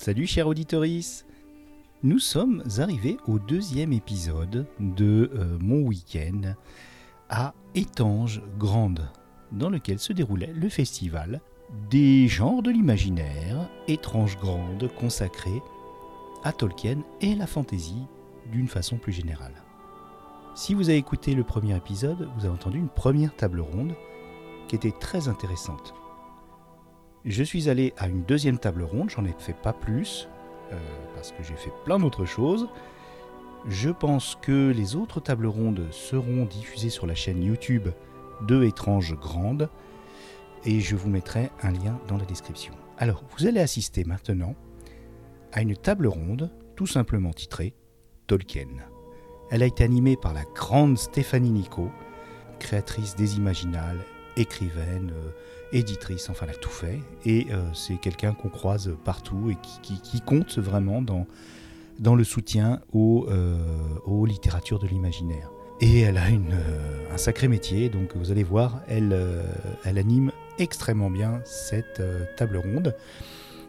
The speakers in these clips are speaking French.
Salut cher auditoris Nous sommes arrivés au deuxième épisode de euh, mon week-end à Étange Grande, dans lequel se déroulait le festival des genres de l'imaginaire, étrange grande, consacré à Tolkien et la fantaisie d'une façon plus générale. Si vous avez écouté le premier épisode, vous avez entendu une première table ronde qui était très intéressante. Je suis allé à une deuxième table ronde, j'en ai fait pas plus, euh, parce que j'ai fait plein d'autres choses. Je pense que les autres tables rondes seront diffusées sur la chaîne YouTube de Étrange Grande, et je vous mettrai un lien dans la description. Alors, vous allez assister maintenant à une table ronde tout simplement titrée Tolkien. Elle a été animée par la grande Stéphanie Nico, créatrice des Imaginales, écrivaine, euh, éditrice, enfin elle a tout fait. Et euh, c'est quelqu'un qu'on croise partout et qui, compte vraiment dans, le soutien aux, euh, aux littératures de l'imaginaire. Et elle a une, un sacré métier, donc vous allez voir, elle, anime extrêmement bien cette table ronde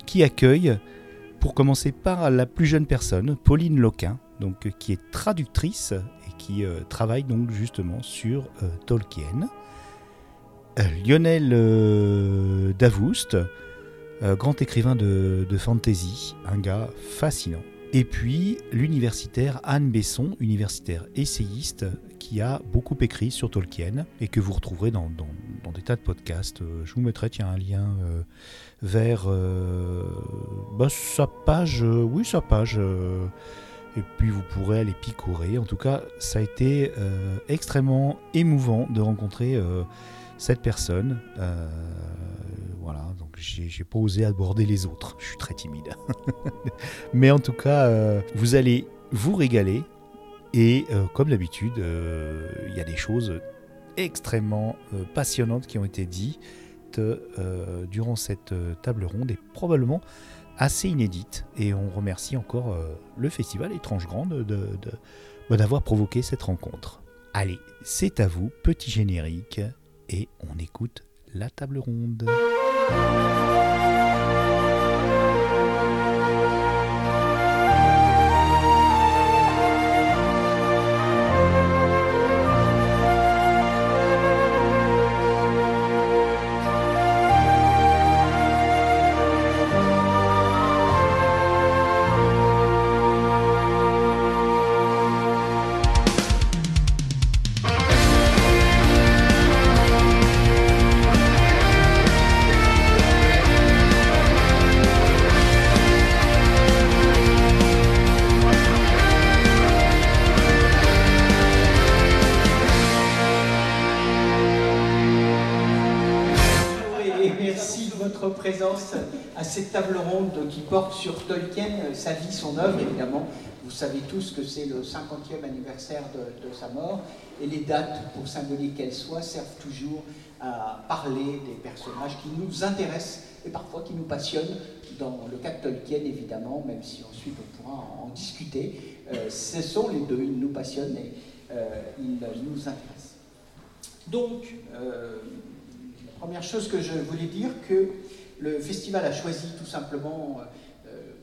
qui accueille, pour commencer par la plus jeune personne, Pauline Loquin, qui est traductrice et qui travaille donc justement sur Tolkien. Euh, Lionel euh, Davoust, euh, grand écrivain de, fantasy, un gars fascinant. Et puis l'universitaire Anne Besson, universitaire essayiste, qui a beaucoup écrit sur Tolkien et que vous retrouverez dans, des tas de podcasts. Je vous mettrai tiens, un lien vers bah, sa page, oui sa page, et puis vous pourrez aller picorer. En tout cas, ça a été extrêmement émouvant de rencontrer cette personne. Euh, voilà, donc j'ai pas osé aborder les autres. Je suis très timide. Mais en tout cas, euh, vous allez vous régaler. Et euh, comme d'habitude, il y a des choses extrêmement passionnantes qui ont été dites durant cette table ronde et probablement assez inédites. Et on remercie encore le festival Étrange Grande bah, d'avoir provoqué cette rencontre. Allez, c'est à vous, petit générique et on écoute la table ronde. Tolkien, sa vie, son œuvre, évidemment. Vous savez tous que c'est le 50e anniversaire de, sa mort, et les dates, pour symboliques qu'elles soient, servent toujours à parler des personnages qui nous intéressent et parfois qui nous passionnent. Dans le cas de Tolkien, évidemment, même si ensuite on pourra en, discuter, euh, ce sont les deux, ils nous passionnent et euh, ils nous intéressent. Donc, euh, la première chose que je voulais dire, que le festival a choisi tout simplement, euh,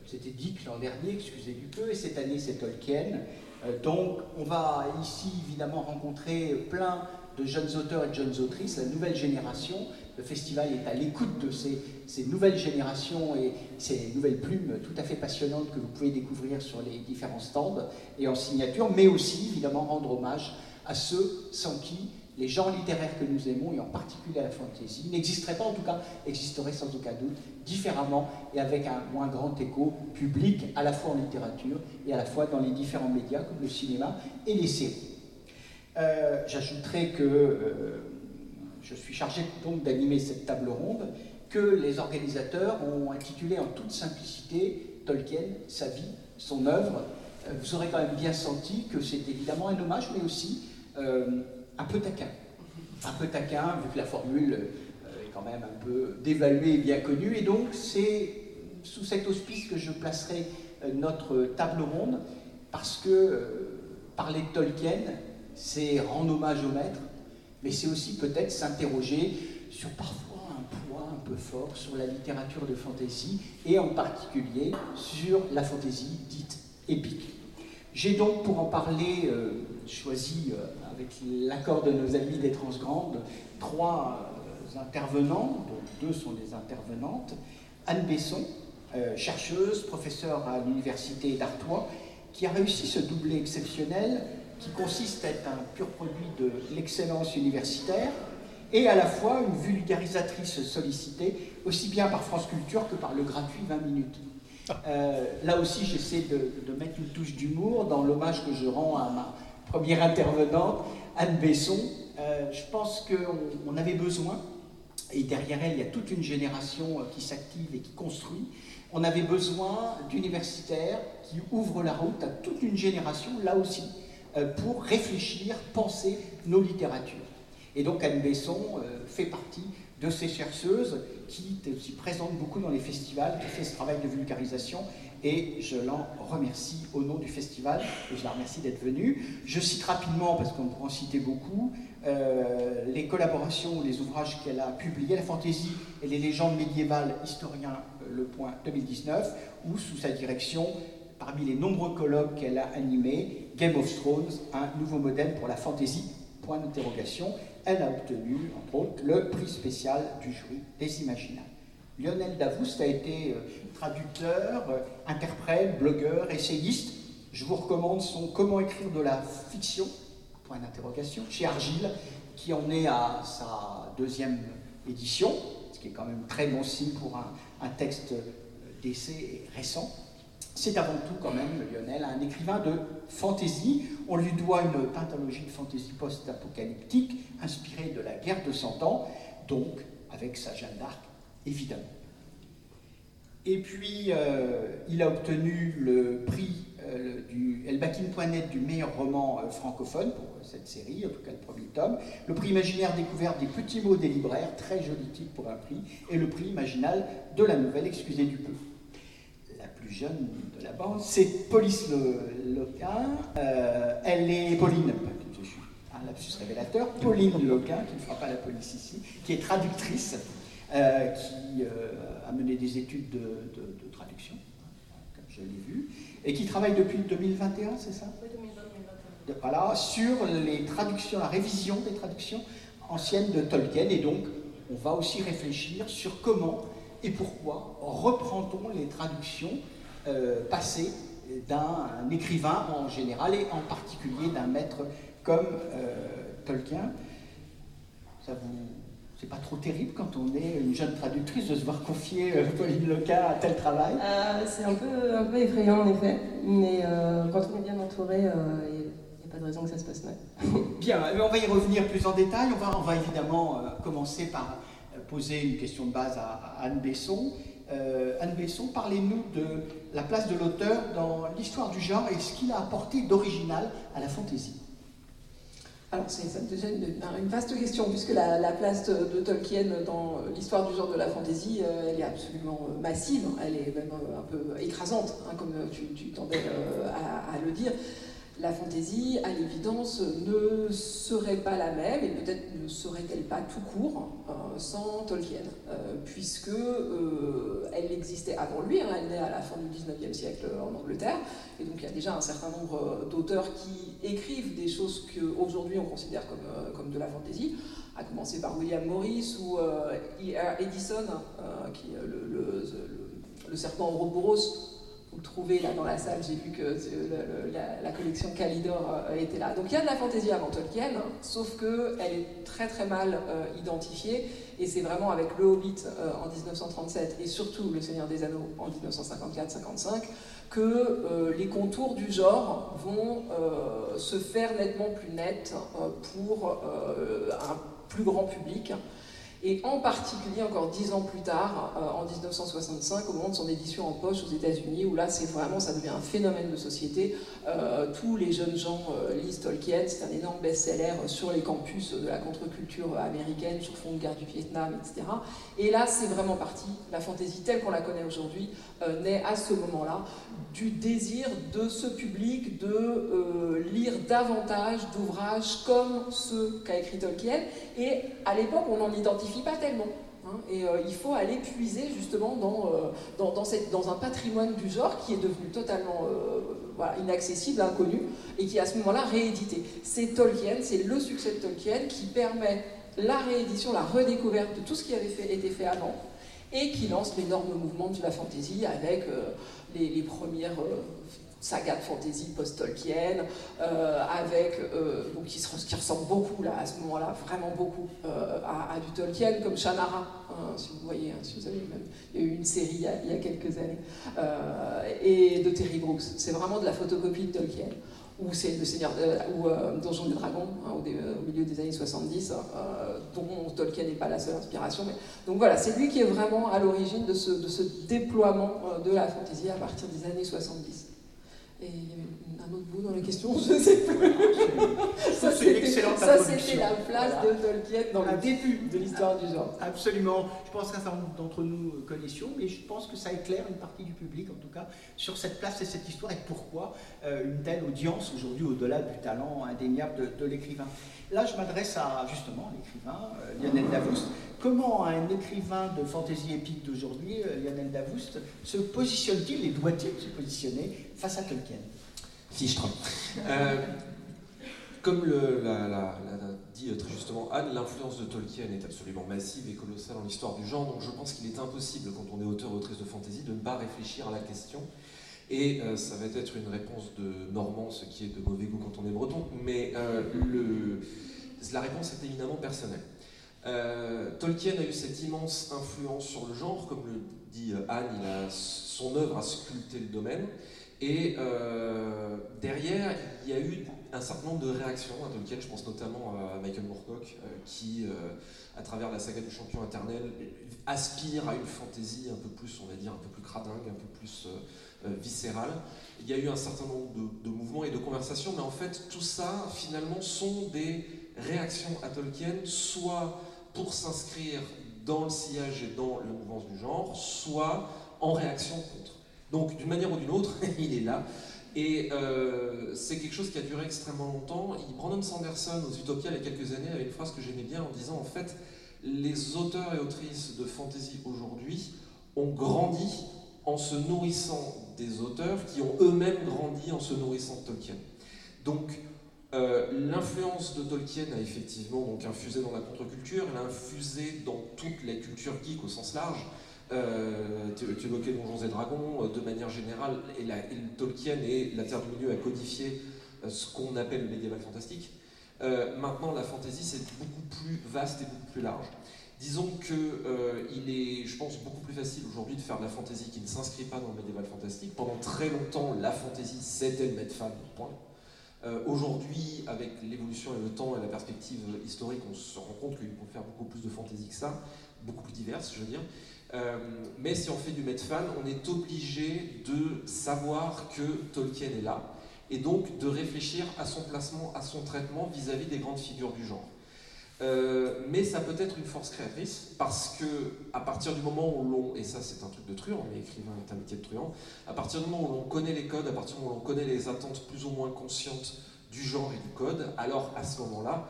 c'était Dick l'an dernier, excusez du peu, et cette année c'est Tolkien. Euh, donc on va ici évidemment rencontrer plein de jeunes auteurs et de jeunes autrices, la nouvelle génération. Le festival est à l'écoute de ces, ces, nouvelles générations et ces nouvelles plumes tout à fait passionnantes que vous pouvez découvrir sur les différents stands et en signature, mais aussi évidemment rendre hommage à ceux sans qui les genres littéraires que nous aimons, et en particulier la fantaisie, n'existeraient pas, en tout cas, existeraient sans aucun doute différemment et avec un moins grand écho public, à la fois en littérature et à la fois dans les différents médias comme le cinéma et les séries. Euh, j'ajouterai que euh, je suis chargé donc d'animer cette table ronde que les organisateurs ont intitulé en toute simplicité Tolkien, sa vie, son œuvre. Euh, vous aurez quand même bien senti que c'est évidemment un hommage, mais aussi un peu taquin. Un peu taquin, vu que la formule euh, est quand même un peu dévaluée et bien connue. Et donc, c'est sous cet auspice que je placerai euh, notre table ronde, parce que euh, parler de Tolkien, c'est rendre hommage au maître, mais c'est aussi peut-être s'interroger sur parfois un poids un peu fort sur la littérature de fantasy et en particulier sur la fantasy dite épique. J'ai donc pour en parler choisi, avec l'accord de nos amis des Transgrandes, trois euh, intervenants, dont deux sont des intervenantes. Anne Besson, chercheuse, professeure à l'université d'Artois, qui a réussi ce doublé exceptionnel qui consiste à être un pur produit de l'excellence universitaire et à la fois une vulgarisatrice sollicitée, aussi bien par France Culture que par le gratuit 20 minutes. Euh, là aussi, j'essaie de, mettre une touche d'humour dans l'hommage que je rends à ma première intervenante, Anne Besson. Euh, je pense qu'on avait besoin, et derrière elle, il y a toute une génération euh, qui s'active et qui construit. On avait besoin d'universitaires qui ouvrent la route à toute une génération, là aussi, pour réfléchir, penser nos littératures. Et donc Anne Besson fait partie de ces chercheuses qui est aussi présente beaucoup dans les festivals, qui fait ce travail de vulgarisation et je l'en remercie au nom du festival et je la remercie d'être venue. Je cite rapidement, parce qu'on pourrait en citer beaucoup, euh, les collaborations, les ouvrages qu'elle a publiés, La fantaisie et les légendes médiévales, historien euh, Le Point 2019, ou sous sa direction, parmi les nombreux colloques qu'elle a animés, Game of Thrones, un nouveau modèle pour la fantaisie, point d'interrogation elle a obtenu, entre autres, le prix spécial du jury des Imaginales. Lionel Davoust a été euh, traducteur, interprète, blogueur, essayiste. Je vous recommande son Comment écrire de la fiction, point d'interrogation, chez Argile, qui en est à sa deuxième édition, ce qui est quand même très bon signe pour un, un texte euh, d'essai récent c'est avant tout quand même, Lionel, un écrivain de fantaisie. On lui doit une pentalogie de fantaisie post-apocalyptique inspirée de la guerre de Cent Ans, donc avec sa Jeanne d'Arc, évidemment. Et puis, euh, il a obtenu le prix euh, du Elbakin.net du meilleur roman euh, francophone pour cette série, en tout cas le premier tome, le prix imaginaire découvert des petits mots des libraires, très joli titre pour un prix, et le prix imaginal de la nouvelle Excusez du peu. Jeune de la bande, c'est Police Loquin. Elle est Pauline, je suis un lapsus révélateur, Pauline Loquin, qui ne fera pas la police ici, qui est traductrice, qui a mené des études de, traduction, comme je l'ai vu, et qui travaille depuis 2021, c'est ça? Oui, 2021. Voilà, sur les traductions, la révision des traductions anciennes de Tolkien, et donc on va aussi réfléchir sur comment et pourquoi reprend-on les traductions euh, passé d'un écrivain en général et en particulier d'un maître comme euh, Tolkien? Ça vous c'est pas trop terrible quand on est une jeune traductrice de se voir confier euh, Pauline Leca à tel travail C'est un peu, un peu effrayant en effet, mais quand on est bien entouré, il n'y a, pas de raison que ça se passe mal. bien, on va y revenir plus en détail. On va, on va évidemment commencer par poser une question de base à Anne Besson. Euh, Anne Besson, parlez-nous de la place de l'auteur dans l'histoire du genre et ce qu'il a apporté d'original à la fantaisie. Alors c'est déjà une, vaste question, puisque la, place de, Tolkien dans l'histoire du genre de la fantaisie, euh, elle est absolument euh, massive, elle est même un peu écrasante, hein, comme tu, tu à, le dire la fantaisie, à l'évidence, ne serait pas la même, et peut-être ne serait-elle pas tout court, euh, sans Tolkien, euh, puisque euh, elle existait avant lui, hein, elle naît à la fin du 19e siècle en Angleterre, et donc il y a déjà un certain nombre d'auteurs qui écrivent des choses qu'aujourd'hui on considère comme, comme de la fantaisie, à commencer par William Morris ou E.R. Edison, qui le, le, le, serpent Ouroboros, vous trouvez là dans la salle, j'ai vu que euh, la, collection Calidor euh, était là. Donc il y a de la fantaisie avant Tolkien, hein, sauf qu'elle est très très mal euh, identifiée, et c'est vraiment avec Le Hobbit en 1937 et surtout Le Seigneur des Anneaux en 1954-55 que les contours du genre vont se faire nettement plus nets pour un plus grand public et en particulier encore dix ans plus tard, euh, en 1965, au moment de son édition en poche aux États-Unis, où là, c'est vraiment, ça devient un phénomène de société. Euh, tous les jeunes gens euh, lisent Tolkien, c'est un énorme best-seller sur les campus de la contre-culture américaine, sur fond de guerre du Vietnam, etc. Et là, c'est vraiment parti. La fantaisie telle qu'on la connaît aujourd'hui naît à ce moment-là du désir de ce public de lire davantage d'ouvrages comme ceux qu'a écrit Tolkien. Et à l'époque, on en identifie pas tellement. Hein, et euh, il faut aller puiser justement dans, dans, dans, un patrimoine du genre qui est devenu totalement voilà, inaccessible, inconnu, et qui est à ce moment-là réédité. C'est Tolkien, c'est le succès de Tolkien qui permet la réédition, la redécouverte de tout ce qui avait été fait avant, et qui lance l'énorme mouvement de la fantasy avec les, premières saga de fantasy post-Tolkien, euh, avec, euh, qui, ressemble beaucoup là, à ce moment-là, vraiment beaucoup euh, à, du Tolkien, comme Shannara, hein, si vous voyez, hein, si vous avez eu une série il y a, quelques années, et de Terry Brooks. C'est vraiment de la photocopie de Tolkien ou c'est le Seigneur ou Donjon des Dragons hein, au, milieu des années 70, dont Tolkien n'est pas la seule inspiration. Mais... Donc voilà, c'est lui qui est vraiment à l'origine de ce déploiement de la fantasy à partir des années 70. Et un autre bout dans la question, je ne sais plus. ça, c'était la place de Tolkien dans le début de l'histoire du genre. Absolument. Je pense qu'un certain nombre d'entre nous connaissions, mais je pense que ça éclaire une partie du public, en tout cas, sur cette place et cette histoire et pourquoi euh, une telle audience aujourd'hui, au-delà du talent indéniable de, l'écrivain. Là, je m'adresse à justement l'écrivain euh, Lionel Davoust. Comment un écrivain de fantaisie épique d'aujourd'hui, euh, Lionel Davoust, se positionne-t-il et doit-il se positionner face à Tolkien? Fichtre. Euh, comme l'a dit très justement Anne, l'influence de Tolkien est absolument massive et colossale dans l'histoire du genre, donc je pense qu'il est impossible, quand on est auteur ou autrice de fantasy, de ne pas réfléchir à la question. Et euh, ça va être une réponse de Normand, ce qui est de mauvais goût quand on est breton, mais le, la réponse est éminemment personnelle. Euh, Tolkien a eu cette immense influence sur le genre, comme le dit euh, Anne, il a, son œuvre a sculpté le domaine. Et euh, derrière, il y a eu un certain nombre de réactions à Tolkien, je pense notamment à Michael Moorcock, qui, à travers la saga du champion éternel, aspire à une fantaisie un peu plus, on va dire, un peu plus cradingue, un peu plus viscérale. Il y a eu un certain nombre de, de mouvements et de conversations, mais en fait, tout ça, finalement, sont des réactions à Tolkien, soit pour s'inscrire dans le sillage et dans la mouvance du genre, soit en réaction contre. Donc d'une manière ou d'une autre, il est là. Et euh, c'est quelque chose qui a duré extrêmement longtemps. Brandon Sanderson, aux Utopia, il y a quelques années, avait une phrase que j'aimais bien en disant en fait, les auteurs et autrices de fantasy aujourd'hui ont grandi en se nourrissant des auteurs qui ont eux-mêmes grandi en se nourrissant de Tolkien. Donc euh, l'influence de Tolkien a effectivement donc infusé dans la contre-culture, elle a infusé dans toute la culture geek au sens large. Euh, tu, évoquais Donjons et Dragons, euh, de manière générale, et, Tolkien et la Terre du Milieu a codifié euh, ce qu'on appelle le médiéval fantastique. maintenant, la fantasy, c'est beaucoup plus vaste et beaucoup plus large. Disons qu'il est, je pense, beaucoup plus facile aujourd'hui de faire de la fantasy qui ne s'inscrit pas dans le médiéval fantastique. Pendant très longtemps, la fantasy, c'était le fan, point. Euh, aujourd'hui, avec l'évolution et le temps et la perspective historique, on se rend compte qu'il faut faire beaucoup plus de fantaisie que ça, beaucoup plus diverses, je veux dire. Euh, mais si on fait du fan, on est obligé de savoir que Tolkien est là, et donc de réfléchir à son placement, à son traitement vis-à-vis des grandes figures du genre. Euh, mais ça peut être une force créatrice parce que à partir du moment où l'on, et ça c'est un truc de truand, mais écrivain est un métier de truand, à partir du moment où l'on connaît les codes, à partir du moment où l'on connaît les attentes plus ou moins conscientes du genre et du code, alors à ce moment-là,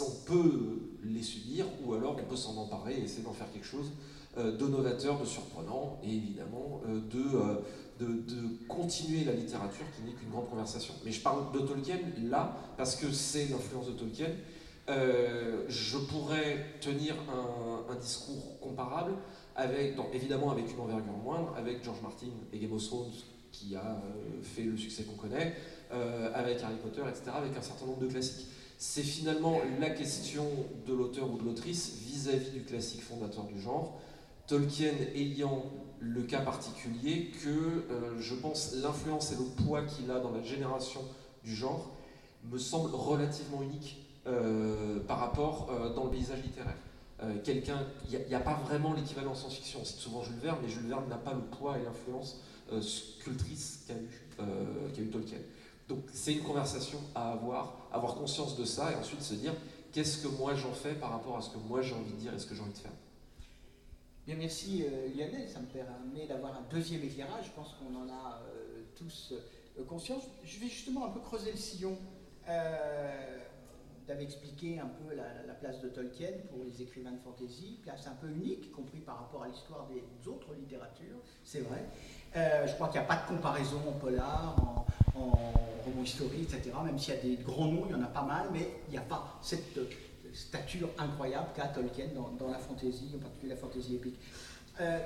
on peut les subir ou alors on peut s'en emparer et essayer d'en faire quelque chose de novateur, de surprenant et évidemment euh, de, de, de, continuer la littérature qui n'est qu'une grande conversation. Mais je parle de Tolkien là parce que c'est l'influence de Tolkien euh, je pourrais tenir un, discours comparable, avec, évidemment avec une envergure moindre, avec George Martin et Game of Thrones qui a euh, fait le succès qu'on connaît, euh, avec Harry Potter, etc., avec un certain nombre de classiques. C'est finalement la question de l'auteur ou de l'autrice vis-à-vis du classique fondateur du genre, Tolkien ayant le cas particulier que je pense l'influence et le poids qu'il a dans la génération du genre me semble relativement unique euh, par rapport euh, dans le paysage littéraire. Euh, quelqu'un, il n'y a, pas vraiment l'équivalent en science-fiction, c'est souvent Jules Verne, mais Jules Verne n'a pas le poids et l'influence sculptrice qu'a eu Tolkien. Donc c'est une conversation à avoir, avoir conscience de ça et ensuite se dire qu'est-ce que moi j'en fais par rapport à ce que moi j'ai envie de dire et ce que j'ai envie de faire? Bien, merci Lionel, ça me permet d'avoir un deuxième éclairage, je pense qu'on en a tous conscience. Je vais justement un peu creuser le sillon tu avais expliqué un peu la, place de Tolkien pour les écrivains de fantasy, place un peu unique, y compris par rapport à l'histoire des autres littératures, c'est vrai. Euh, je crois qu'il n'y a pas de comparaison en polar, en, roman historique, etc. Même s'il y a des grands noms, il y en a pas mal, mais il n'y a pas cette stature incroyable qu'a Tolkien dans, la fantasy, en particulier la fantasy épique. Euh,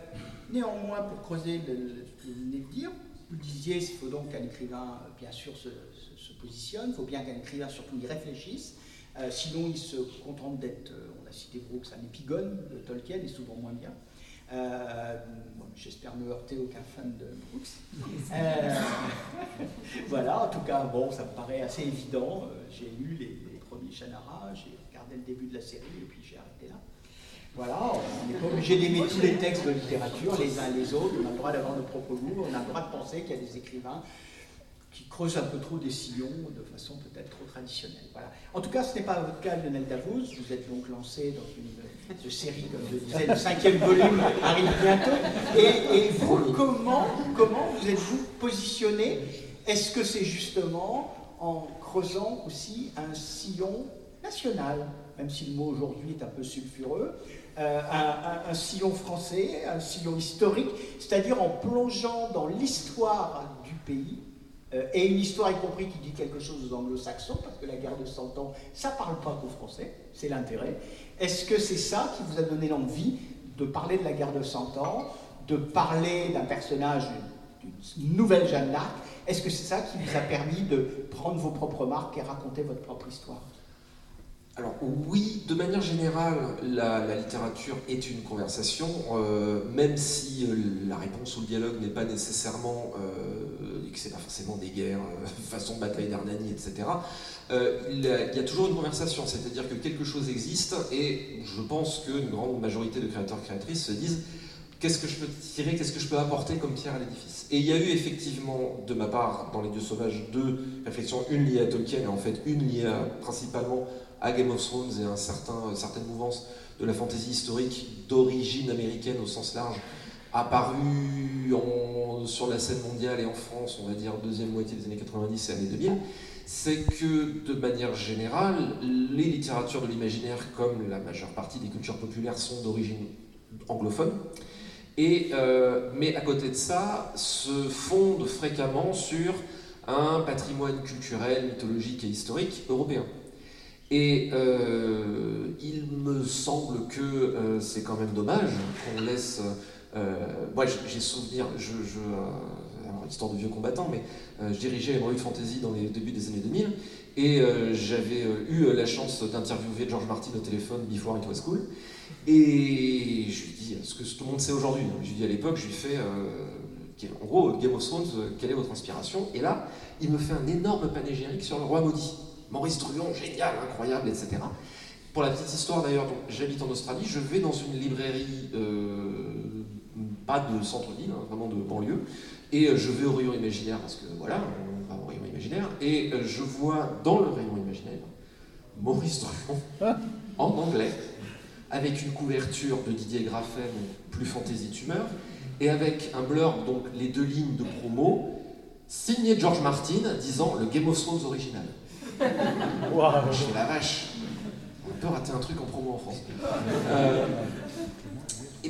néanmoins, pour creuser ce que vous venez de dire, vous disiez, il faut donc qu'un écrivain, bien sûr, se, positionne, il faut bien qu'un écrivain surtout y réfléchisse, euh, sinon il se contente d'être, euh, on a cité Brooks, un épigone de Tolkien, et souvent moins bien. J'espère ne heurter aucun fan de Brooks. voilà, en tout cas, bon, ça me paraît assez évident. J'ai lu les, les premiers Shannara, j'ai regardé le début de la série, et puis j'ai arrêté là. Voilà, on n'est pas obligé d'aimer tous les textes de littérature, les uns les autres, on a le droit d'avoir nos propres goûts, on a le droit de penser qu'il y a des écrivains qui creusent un peu trop des sillons de façon peut-être trop traditionnelle. Voilà. En tout cas, ce n'est pas votre cas, Lionel Davos. Vous êtes donc lancé dans une, série, comme je disais, le cinquième volume arrive bientôt. Et, vous, comment, comment vous êtes-vous positionné? Est-ce que c'est justement en creusant aussi un sillon national, même si le mot aujourd'hui est un peu sulfureux, euh, un, sillon français, un sillon historique, c'est-à-dire en plongeant dans l'histoire du pays, euh, et une histoire y compris qui dit quelque chose aux anglo-saxons, parce que la guerre de 100 ans, ça parle pas qu'aux Français, c'est l'intérêt. Est-ce que c'est ça qui vous a donné l'envie de parler de la guerre de 100 ans, de parler d'un personnage, d'une nouvelle Jeanne d'Arc? Est-ce que c'est ça qui vous a permis de prendre vos propres marques et raconter votre propre histoire? Alors oui, de manière générale, la, littérature est une conversation, euh, même si euh, la réponse ou le dialogue n'est pas nécessairement, euh, et que pas forcément des guerres, façon bataille d'Hernani, etc. Il, y a toujours une conversation, c'est-à-dire que quelque chose existe, et je pense qu'une grande majorité de créateurs-créatrices se disent qu'est-ce que je peux tirer, qu'est-ce que je peux apporter comme pierre à l'édifice? Et il y a eu effectivement, de ma part, dans Les Dieux Sauvages, deux réflexions, une liée à Tolkien et en fait une liée à, principalement à Game of Thrones et à un certain, certaines mouvances de la fantasy historique d'origine américaine au sens large, apparu sur la scène mondiale et en France, on va dire deuxième moitié des années 90 et années 2000, c'est que de manière générale, les littératures de l'imaginaire, comme la majeure partie des cultures populaires, sont d'origine anglophone. Et, euh, mais à côté de ça, se fondent fréquemment sur un patrimoine culturel, mythologique et historique européen. Et euh, il me semble que euh, c'est quand même dommage qu'on laisse. Euh, moi, j'ai souvenir, je, alors, histoire de vieux combattants, mais je dirigeais une fantasy dans les débuts des années 2000, et j'avais eu la chance d'interviewer George Martin au téléphone before it was cool. Et je lui dis ce que tout le monde sait aujourd'hui. Je lui dis à l'époque, je lui fais en gros, Game of Thrones, quelle est votre inspiration? Et là, il me fait un énorme panégyrique sur le roi maudit. Maurice Truon, génial, incroyable, etc. Pour la petite histoire d'ailleurs, j'habite en Australie, je vais dans une librairie, euh, pas de centre-ville, hein, vraiment de banlieue, et euh, je vais au rayon imaginaire, parce que voilà, on va au rayon imaginaire, et euh, je vois dans le rayon imaginaire Maurice Truon en anglais, avec une couverture de Didier Graffen, plus fantaisie tumeur, et avec un blurb, donc les deux lignes de promo, signé George Martin, disant le Game of Thrones original. Je fais la vache. On peut rater un truc en promo en France. Euh,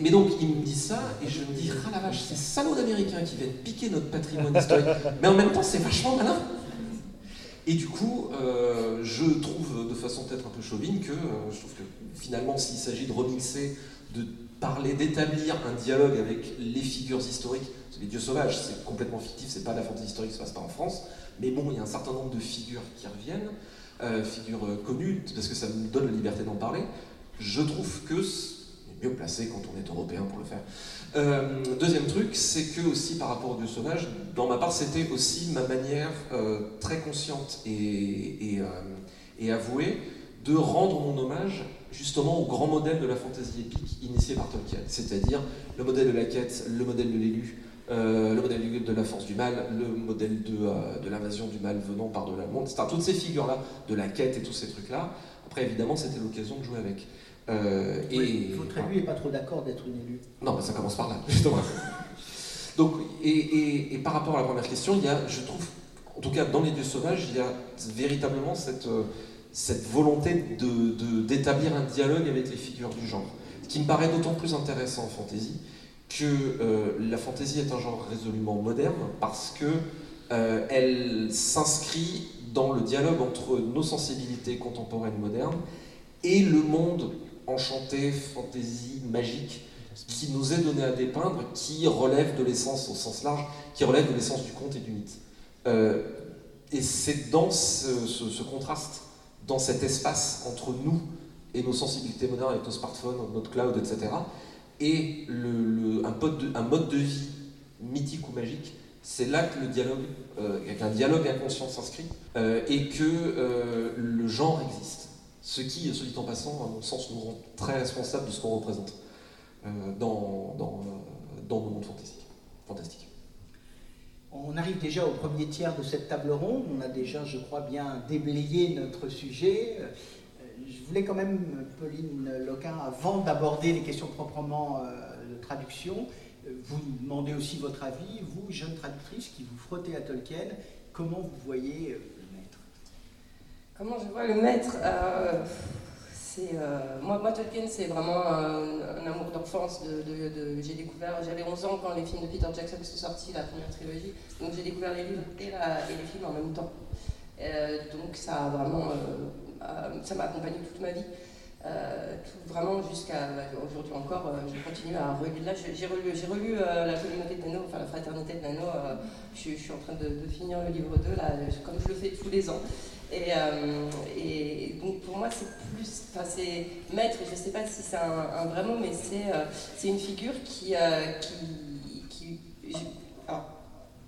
mais donc, il me dit ça, et je me dis, ah la vache, ces salauds d'Américains qui viennent piquer notre patrimoine historique. Mais en même temps, c'est vachement malin. Et du coup, euh, je trouve de façon peut-être un peu chauvine que euh, je trouve que finalement, s'il s'agit de remixer, de parler, d'établir un dialogue avec les figures historiques, les dieux sauvages, c'est complètement fictif, c'est pas la fantaisie historique, ça se passe pas en France. Mais bon, il y a un certain nombre de figures qui reviennent, euh, figures euh, connues, parce que ça me donne la liberté d'en parler. Je trouve que c'est mieux placé quand on est européen pour le faire. Euh, deuxième truc, c'est que aussi par rapport aux dieux sauvages, dans ma part, c'était aussi ma manière très consciente et, et, avouée de rendre mon hommage justement au grand modèle de la fantaisie épique initié par Tolkien, c'est-à-dire le modèle de la quête, le modèle de l'élu, euh, le modèle de la force du mal, le modèle de, euh, de l'invasion du mal venant par-delà le monde, toutes ces figures-là, de la quête et tous ces trucs-là. Après, évidemment, c'était l'occasion de jouer avec. Euh, et, votre élu n'est pas trop d'accord d'être une élue. Non, mais ça commence par là, justement. Donc, et, et, par rapport à la première question, il y a, je trouve, en tout cas dans les dieux sauvages, il y a véritablement cette, cette volonté d'établir un dialogue avec les figures du genre. Ce qui me paraît d'autant plus intéressant en fantasy que euh, la fantasy est un genre résolument moderne parce que euh, elle s'inscrit dans le dialogue entre nos sensibilités contemporaines modernes et le monde enchanté, fantasy, magique qui nous est donné à dépeindre, qui relève de l'essence au sens large, qui relève de l'essence du conte et du mythe. Euh, et c'est dans ce, contraste, dans cet espace entre nous et nos sensibilités modernes avec nos smartphones, notre cloud, etc., et un, mode de, vie mythique ou magique, c'est là que le dialogue, euh, qu'un dialogue inconscient s'inscrit, euh, et que euh, le genre existe. Ce qui, se dit en passant, à mon sens, nous rend très responsables de ce qu'on représente dans, dans, dans nos mondes fantastiques. On arrive déjà au premier tiers de cette table ronde. On a déjà, je crois, bien déblayé notre sujet. Je voulais quand même, Pauline Loquin, avant d'aborder les questions proprement de traduction, vous demandez aussi votre avis, vous, jeune traductrice qui vous frottez à Tolkien, comment vous voyez euh, le maître? Comment je vois le maître euh, c'est, euh, moi, Tolkien, c'est vraiment un, amour d'enfance. De, j'ai découvert, j'avais 11 ans quand les films de Peter Jackson sont sortis, la première trilogie. Donc j'ai découvert les livres et, les films en même temps. donc ça a vraiment, ça m'a accompagné toute ma vie. Euh, vraiment jusqu'à aujourd'hui encore, euh, je continue à relire. Là, j'ai relu, euh, la communauté de Nano, enfin la fraternité de Nano. Je, suis en train de, finir le livre 2, là, comme je le fais tous les ans. Et, donc pour moi, c'est plus, enfin c'est maître. Je ne sais pas si c'est un, vrai mot, mais c'est une figure qui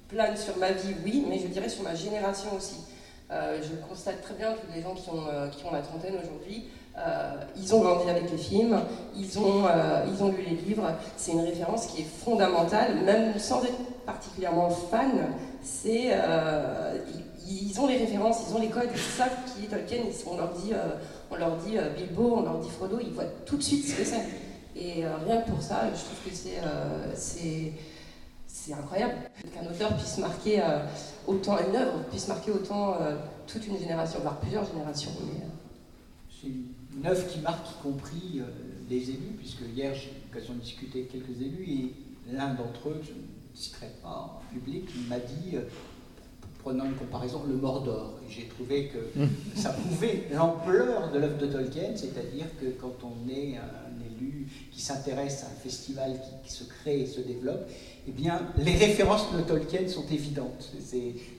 plane sur ma vie, oui, mais je dirais sur ma génération aussi. Je constate très bien que les gens qui ont, qui ont la trentaine aujourd'hui euh, ils ont grandi avec les films, ils ont, euh, ils ont lu les livres. C'est une référence qui est fondamentale, même sans être particulièrement fan. C'est, euh, ils, ont les références, ils ont les codes, ils savent qui est Tolkien. on leur dit, on leur dit Bilbo, on leur dit Frodo, ils voient tout de suite ce que c'est. Et rien que pour ça, je trouve que c'est, c'est, c'est incroyable qu'un auteur puisse marquer autant, une œuvre puisse marquer autant toute une génération, voire plusieurs générations. Mais, une œuvre qui marque y compris euh, les élus, puisque hier j'ai eu l'occasion de discuter avec quelques élus, et l'un d'entre eux, je ne citerai pas en public, m'a dit, euh, prenant une comparaison, le Mordor. Et j'ai trouvé que ça prouvait l'ampleur de l'œuvre de Tolkien, c'est-à-dire que quand on est un élu qui s'intéresse à un festival qui, se crée et se développe, eh bien, les références de Tolkien sont évidentes.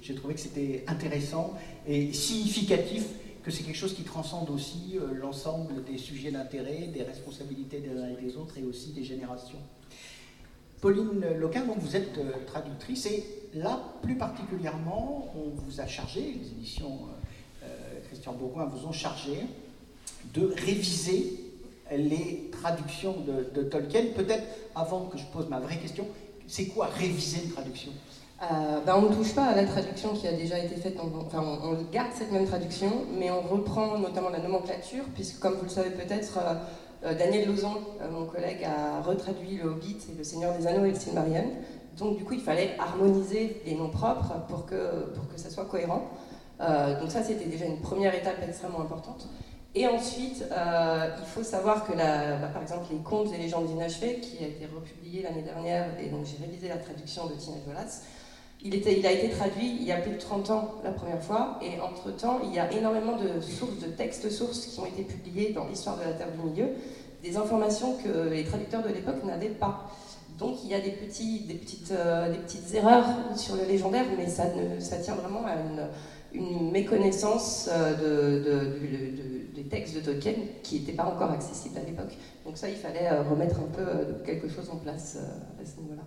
J'ai trouvé que c'était intéressant et significatif que c'est quelque chose qui transcende aussi euh, l'ensemble des sujets d'intérêt, des responsabilités des uns et des autres et aussi des générations. Pauline Loquin, donc vous êtes euh, traductrice et là, plus particulièrement, on vous a chargé, les éditions euh, Christian Bourgoin vous ont chargé de réviser les traductions de, de Tolkien. Peut-être, avant que je pose ma vraie question, c'est quoi réviser une traduction? Ben, on ne touche pas à la traduction qui a déjà été faite, enfin on, garde cette même traduction, mais on reprend notamment la nomenclature, puisque comme vous le savez peut-être, euh, euh, Daniel Lauzon, mon collègue, a retraduit le Hobbit et le Seigneur des Anneaux et le Silmarillion. Donc du coup, il fallait harmoniser les noms propres pour que, pour que ça soit cohérent. donc ça, c'était déjà une première étape extrêmement importante. Et ensuite, il faut savoir que, bah, par exemple, les contes et légendes inachevées, qui a été republié l'année dernière, et donc j'ai révisé la traduction de Tina Jolas, il, a été traduit il y a plus de 30 ans la première fois, et entre-temps, il y a énormément de sources, de textes sources qui ont été publiés dans l'histoire de la Terre du Milieu, des informations que les traducteurs de l'époque n'avaient pas. Donc il y a des, petits, des, petites, euh, des petites erreurs sur le légendaire, mais ça, tient vraiment à une, méconnaissance euh, de, des textes de Tolkien qui n'étaient pas encore accessibles à l'époque. Donc ça, il fallait euh, remettre un peu quelque chose en place à ce niveau-là.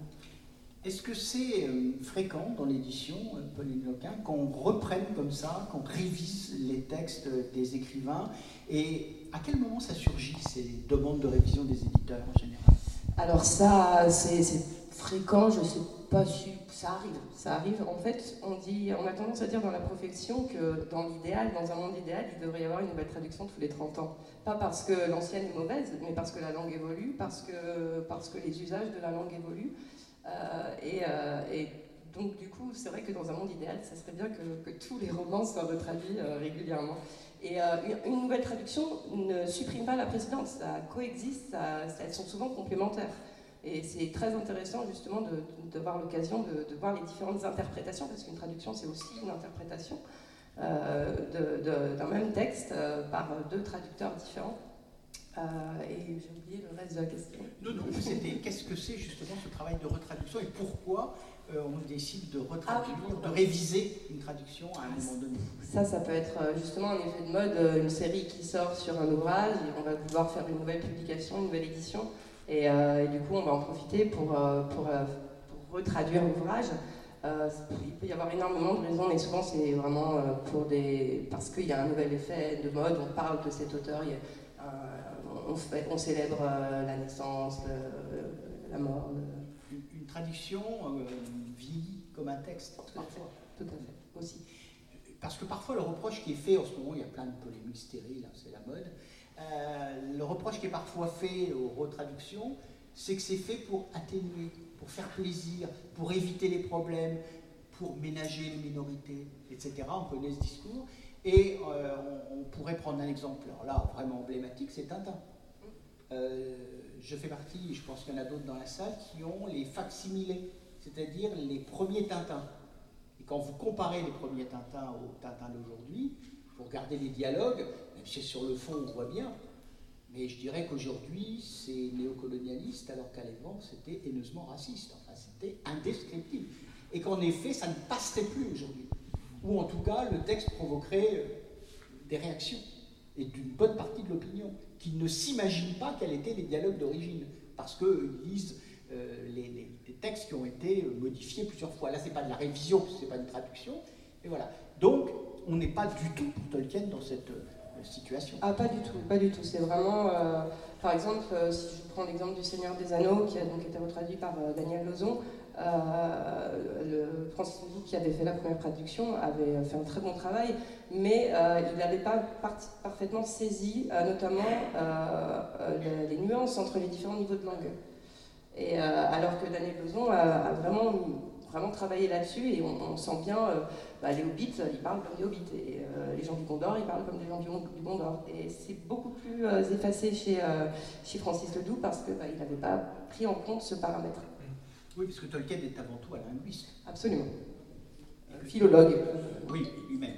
Est-ce que c'est euh, fréquent dans l'édition, euh, Pauline Loquin, qu'on reprenne comme ça, qu'on révise les textes des écrivains? Et à quel moment ça surgit, ces demandes de révision des éditeurs en général? Alors ça, c'est fréquent, je ne sais ça arrive. Ça arrive, en fait, on, a tendance à dire dans la profession que dans l'idéal, dans un monde idéal, il devrait y avoir une nouvelle traduction tous les 30 ans. Pas parce que l'ancienne est mauvaise, mais parce que la langue évolue, parce que, les usages de la langue évoluent. Euh, euh, et, donc, du coup, c'est vrai que dans un monde idéal, ça serait bien que, tous les romans soient retraduits euh, régulièrement. Et une nouvelle traduction ne supprime pas la précédente, ça coexiste, elles sont souvent complémentaires. Et c'est très intéressant justement de, de voir l'occasion de, de, voir les différentes interprétations, parce qu'une traduction c'est aussi une interprétation euh, d'un même texte euh, par deux traducteurs différents. Euh, et j'ai oublié le reste de la question. Non, non, c'était qu'est-ce que c'est justement ce travail de retraduction et pourquoi on décide de retraduire, ah de réviser une traduction à un moment donné? Ça, ça peut être justement un effet de mode, une série qui sort sur un ouvrage et on va vouloir faire une nouvelle publication, une nouvelle édition. Et, du coup, on va en profiter pour, pour, retraduire l'ouvrage. il peut y avoir énormément de raisons, mais souvent c'est vraiment pour des... parce qu'il y a un nouvel effet de mode, on parle de cet auteur, il y a on, célèbre euh, la naissance, la mort. Une, traduction euh, vit comme un texte, parfois. Tout à fait, aussi. Parce que parfois, le reproche qui est fait, en ce moment, il y a plein de polémiques stériles, hein, c'est la mode. Euh, le reproche qui est parfois fait aux retraductions, c'est que c'est fait pour atténuer, pour faire plaisir, pour éviter les problèmes, pour ménager les minorités, etc. On connaît ce discours. Et on, on, pourrait prendre un exemple, alors là, vraiment emblématique, c'est Tintin. Euh, je fais partie, je pense qu'il y en a d'autres dans la salle, qui ont les facsimilés, c'est-à-dire les premiers Tintins. Et quand vous comparez les premiers Tintins aux Tintins d'aujourd'hui, vous regardez les dialogues, si sur le fond on voit bien, mais je dirais qu'aujourd'hui c'est néocolonialiste alors qu'à l'époque c'était haineusement raciste, enfin c'était indescriptible. Et qu'en effet ça ne passerait plus aujourd'hui. Ou en tout cas le texte provoquerait euh, des réactions et d'une bonne partie de l'opinion, qui ne s'imaginent pas quels étaient les dialogues d'origine, parce qu'ils lisent euh, les, textes qui ont été modifiés plusieurs fois. Là, ce n'est pas de la révision, ce n'est pas une traduction, et voilà. Donc, on n'est pas du tout pour Tolkien dans cette euh, situation. Ah, pas du tout, pas du tout. C'est vraiment, euh, par exemple, si je prends l'exemple du Seigneur des Anneaux, qui a donc été retraduit par Daniel Lozon, euh, le Francis Ledoux, qui avait fait la première traduction, avait fait un très bon travail, mais euh, il n'avait pas parfaitement saisi euh, notamment les, nuances entre les différents niveaux de langue. Et alors que Daniel Lozon a, vraiment, vraiment travaillé là-dessus, et on, sent bien, bah, les hobbits, ils parlent comme des hobbits, et les gens du Gondor, ils parlent comme des gens du, Gondor. Et c'est beaucoup plus effacé chez, chez Francis Ledoux parce qu'il bah, n'avait pas pris en compte ce paramètre. Oui, parce que Tolkien est avant tout un linguiste. Absolument. Un philologue. Oui, lui-même.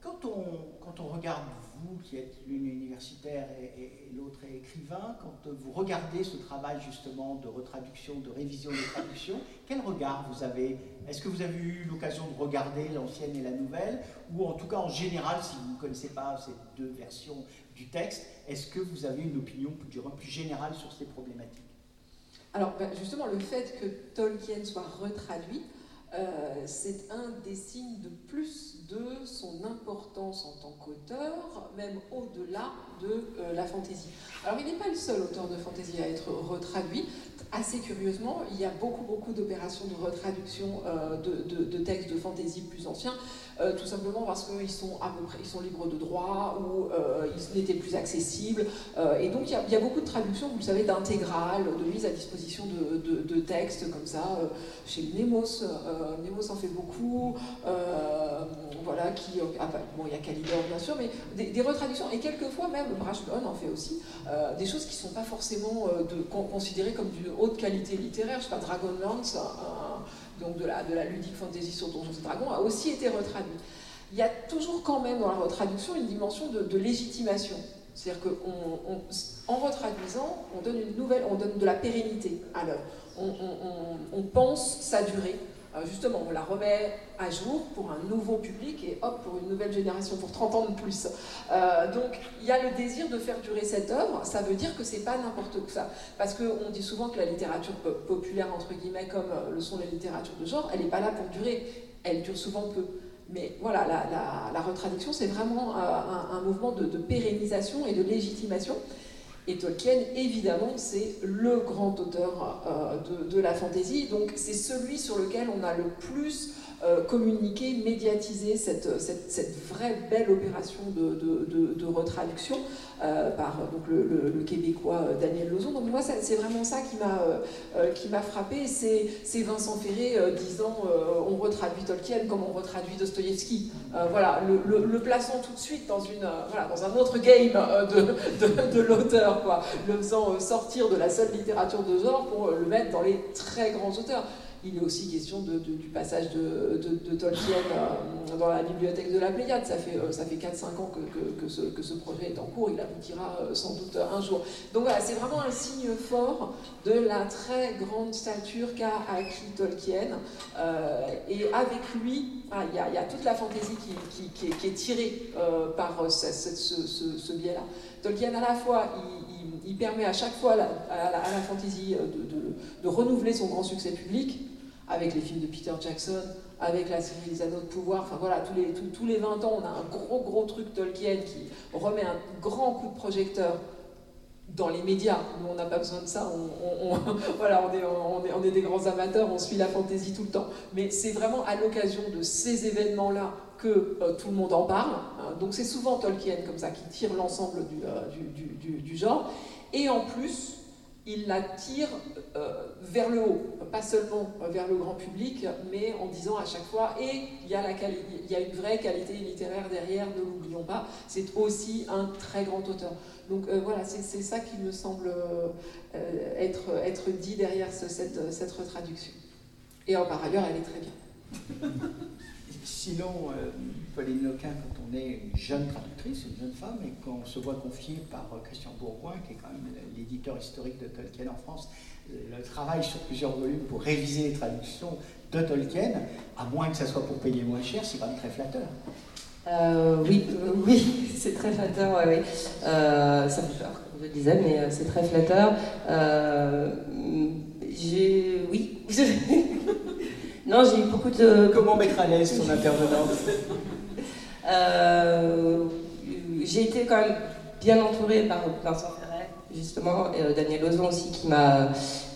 Quand on, quand on regarde, vous qui êtes l'une universitaire et, l'autre écrivain, quand vous regardez ce travail justement de retraduction, de révision des traductions, quel regard vous avez? Est-ce que vous avez eu l'occasion de regarder l'ancienne et la nouvelle? Ou en tout cas, en général, si vous ne connaissez pas ces deux versions du texte, est-ce que vous avez une opinion plus, plus générale sur ces problématiques? Alors ben, justement, le fait que Tolkien soit retraduit, euh, c'est un des signes de plus de son importance en tant qu'auteur, même au-delà de euh, la fantaisie. Alors il n'est pas le seul auteur de fantaisie à être retraduit. Assez curieusement, il y a beaucoup beaucoup d'opérations de retraduction euh, de, textes de fantaisie plus anciens. Euh, tout simplement parce qu'ils sont sont libres de droit ou euh, ils n'étaient plus accessibles. Euh, et donc il y, a, beaucoup de traductions, vous le savez, d'intégrales, de mise à disposition de, textes comme ça. chez Nemos, Nemos en fait beaucoup. voilà, qui, ah, bah, bon, il y a Calidor bien sûr, mais des, retraductions et quelquefois même Brashbone en fait aussi des choses qui ne sont pas forcément de, considérées comme d'une haute qualité littéraire. Je sais pas, Dragonlance donc de la, ludique fantasy sur Donjons et Dragons, a aussi été retraduit. Il y a toujours quand même dans la retraduction une dimension de, légitimation. C'est-à-dire qu'en retraduisant, on donne une nouvelle, on donne de la pérennité à l'œuvre. on, pense sa durée, justement, on la remet à jour pour un nouveau public et hop, pour une nouvelle génération, pour 30 ans de plus. Euh, donc, il y a le désir de faire durer cette œuvre, ça veut dire que c'est pas n'importe quoi. Parce qu'on dit souvent que la littérature populaire, entre guillemets, comme euh, le sont les littératures de genre, elle n'est pas là pour durer, elle dure souvent peu. Mais voilà, la, retraduction, c'est vraiment un, mouvement de pérennisation et de légitimation. Et Tolkien, évidemment, c'est le grand auteur euh, de, la fantaisie, donc c'est celui sur lequel on a le plus communiquer, médiatiser cette, cette, cette, vraie belle opération de, de, de, retraduction par donc, le, québécois Daniel Lozon. Donc moi, c'est vraiment ça qui m'a m'a frappé, c'est Vincent Ferré disant on retraduit Tolkien comme on retraduit Dostoïevski. voilà, le, le, plaçant tout de suite dans, une, voilà, dans un autre game de, l'auteur, le faisant sortir de la seule littérature de genre pour le mettre dans les très grands auteurs. Il est aussi question du passage de, Tolkien euh, dans la bibliothèque de la Pléiade. Ça fait, euh, ça fait 4-5 ans que, ce, projet est en cours. Il aboutira euh, sans doute un jour. Donc voilà, c'est vraiment un signe fort de la très grande stature qu'a acquis Tolkien. et avec lui, ah, il y, a, toute la fantaisie qui, est, tirée par ce, biais-là. Tolkien, à la fois, il, permet à chaque fois à la, à fantaisie de renouveler son grand succès public avec les films de Peter Jackson, avec la série Les Anneaux de Pouvoir, enfin voilà, tous les, tous, les 20 ans, on a un gros gros truc Tolkien qui remet un grand coup de projecteur dans les médias. Nous, on n'a pas besoin de ça, on, voilà, on est, on, est, on est, des grands amateurs, on suit la fantaisie tout le temps. Mais c'est vraiment à l'occasion de ces événements-là que euh, tout le monde en parle. Hein. Donc c'est souvent Tolkien comme ça qui tire l'ensemble du, euh, du, du, du genre. Et en plus, il la tire euh, vers le haut, pas seulement vers le grand public, mais en disant à chaque fois, et il y a, une vraie qualité littéraire derrière, ne l'oublions pas, c'est aussi un très grand auteur. Donc euh, voilà, c'est ça qui me semble euh, être, dit derrière cette, retraduction. Et par ailleurs, elle est très bien. Sinon, Pauline quand on est une jeune traductrice, une jeune femme, et qu'on se voit confier par Christian Bourgoin, qui est quand même l'éditeur historique de Tolkien en France, le travail sur plusieurs volumes pour réviser les traductions de Tolkien, à moins que ça soit pour payer moins cher, c'est quand même très flatteur. Euh, oui, euh, oui, c'est très flatteur, ouais, euh, ça fait peur, comme je le disais, mais c'est très flatteur. j'ai, oui. non, j'ai eu beaucoup de. Comment mettre à l'aise ton intervenant? J'ai été quand même bien entourée par Vincent justement, euh, Daniel Ozon aussi qui m'a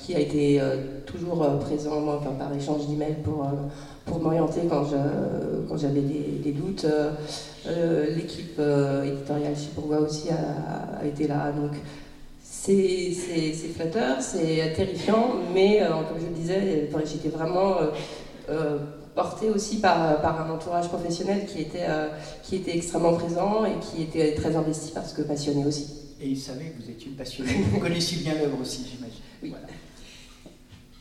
qui a été euh, toujours euh, présent enfin, par échange d'emails pour, pour m'orienter quand, quand j'avais des, doutes. L'équipe éditoriale chez Bourgois aussi a, a, été là. Donc c'est flatteur, c'est terrifiant, mais comme je le disais, j'étais vraiment portée aussi par, par, un entourage professionnel qui était, qui était extrêmement présent et qui était très investi parce que passionné aussi et il savait que vous étiez une passionnée. Vous connaissiez bien l'œuvre aussi, j'imagine. Oui.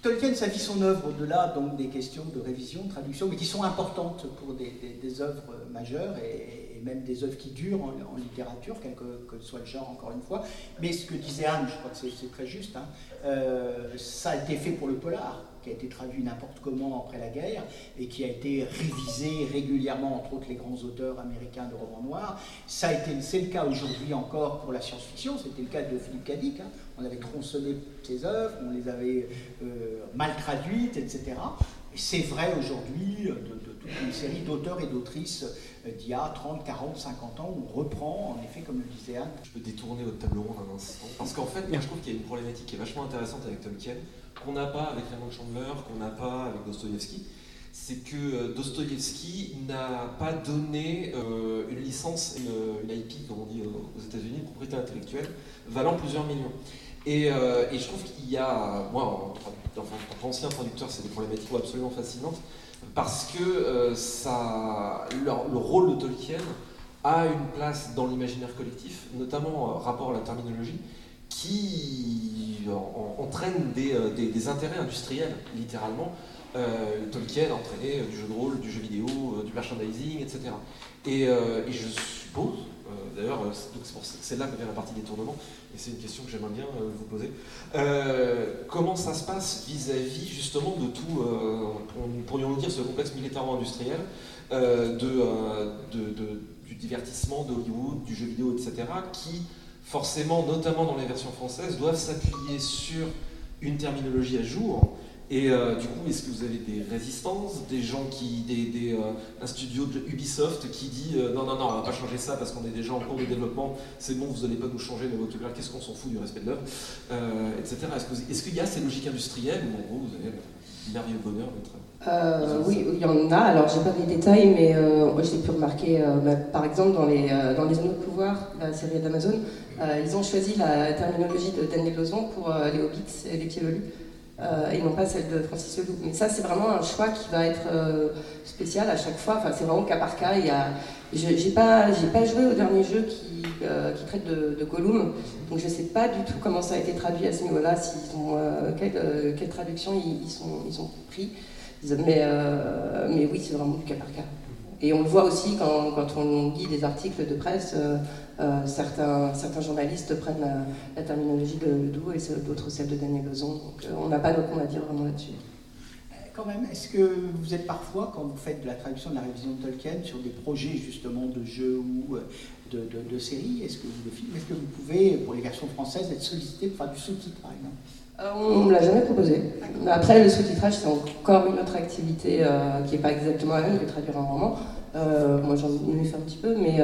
Tolkien sa vie son œuvre au-delà donc des questions de révision, de traduction, mais qui sont importantes pour des, des, œuvres majeures et, même des œuvres qui durent en, littérature, quel que, soit le genre, encore une fois. Mais ce que disait Anne, je crois que c'est très juste, hein, euh, ça a été fait pour le polar qui a été traduit n'importe comment après la guerre et qui a été révisé régulièrement, entre autres les grands auteurs américains de romans noirs. Ça a été, c'est le cas aujourd'hui encore pour la science-fiction, c'était le cas de Philippe Cadic. Hein. On avait tronçonné ses œuvres, on les avait euh, mal traduites, etc. Et c'est vrai aujourd'hui de, toute une série d'auteurs et d'autrices euh, d'il y a 30, 40, 50 ans, on reprend, en effet, comme le disait Anne. Je peux détourner votre tableau rond un instant. Parce qu'en fait, je trouve qu'il y a une problématique qui est vachement intéressante avec Tolkien qu'on n'a pas avec Raymond Chandler, qu'on n'a pas avec Dostoïevski, c'est que euh, Dostoïevski n'a pas donné euh, une licence, une, IP, comme on dit aux États-Unis, propriété intellectuelle, valant plusieurs millions. Et, euh, je trouve qu'il y a, moi, en, tant qu'ancien traducteur, c'est des problématiques absolument fascinantes, parce que ça, le, rôle de Tolkien a une place dans l'imaginaire collectif, notamment rapport à la terminologie, qui entraîne euh, des, des, intérêts industriels, littéralement. Euh, Tolkien entraînait euh, du jeu de rôle, du jeu vidéo, du merchandising, etc. Et, je suppose, d'ailleurs, c'est là que vient la partie détournement, et c'est une question que j'aimerais bien vous poser. comment ça se passe vis-à-vis justement de tout, pourrions-nous dire, ce complexe militaro-industriel, de, de, de, du divertissement, de Hollywood, du jeu vidéo, etc., qui forcément, notamment dans les versions françaises, doivent s'appuyer sur une terminologie à jour Et euh, du coup, est-ce que vous avez des résistances, des gens qui, des, euh, un studio de Ubisoft qui dit euh, non, non, non, on va pas changer ça parce qu'on est déjà en cours de développement, c'est bon, vous n'allez pas nous changer de votre qu'est-ce qu'on s'en fout du respect de l'œuvre, etc. Est-ce qu'il y a ces logiques industrielles ou en gros vous avez le merveilleux bonheur d'être. oui, il y en a. Alors, j'ai pas les détails, mais j'ai pu remarquer, bah, par exemple, dans les, dans les Anneaux de Pouvoir, la série d'Amazon, ils ont choisi la terminologie de Daniel Lozon pour les Hobbits et les Pieds euh, et non pas celle de Francis Ledoux. Mais ça, c'est vraiment un choix qui va être euh, spécial à chaque fois. Enfin, c'est vraiment cas par cas. A... J'ai pas, pas joué au dernier jeu qui, euh, traite de, de, Gollum, donc je sais pas du tout comment ça a été traduit à ce niveau-là, euh, quelle, quelle, traduction ils, ils, ils ont pris. Mais, mais oui, c'est vraiment du cas par cas. Et on le voit aussi quand, quand on lit des articles de presse. Euh, certains, certains journalistes prennent la, terminologie de Ledoux et d'autres celle de Daniel Lozon. Donc euh, on n'a pas notre mot à dire vraiment là-dessus. Euh, quand même, est-ce que vous êtes parfois, quand vous faites de la traduction de la révision de Tolkien, sur des projets justement de jeux ou de, de, séries, est-ce que, vous, est-ce que vous pouvez, pour les versions françaises, être sollicité pour faire du sous-titre, par exemple On ne l'a jamais proposé. Après, le sous-titrage, c'est encore une autre activité qui n'est pas exactement la même que traduire un roman. moi, j'en ai fait un petit peu, mais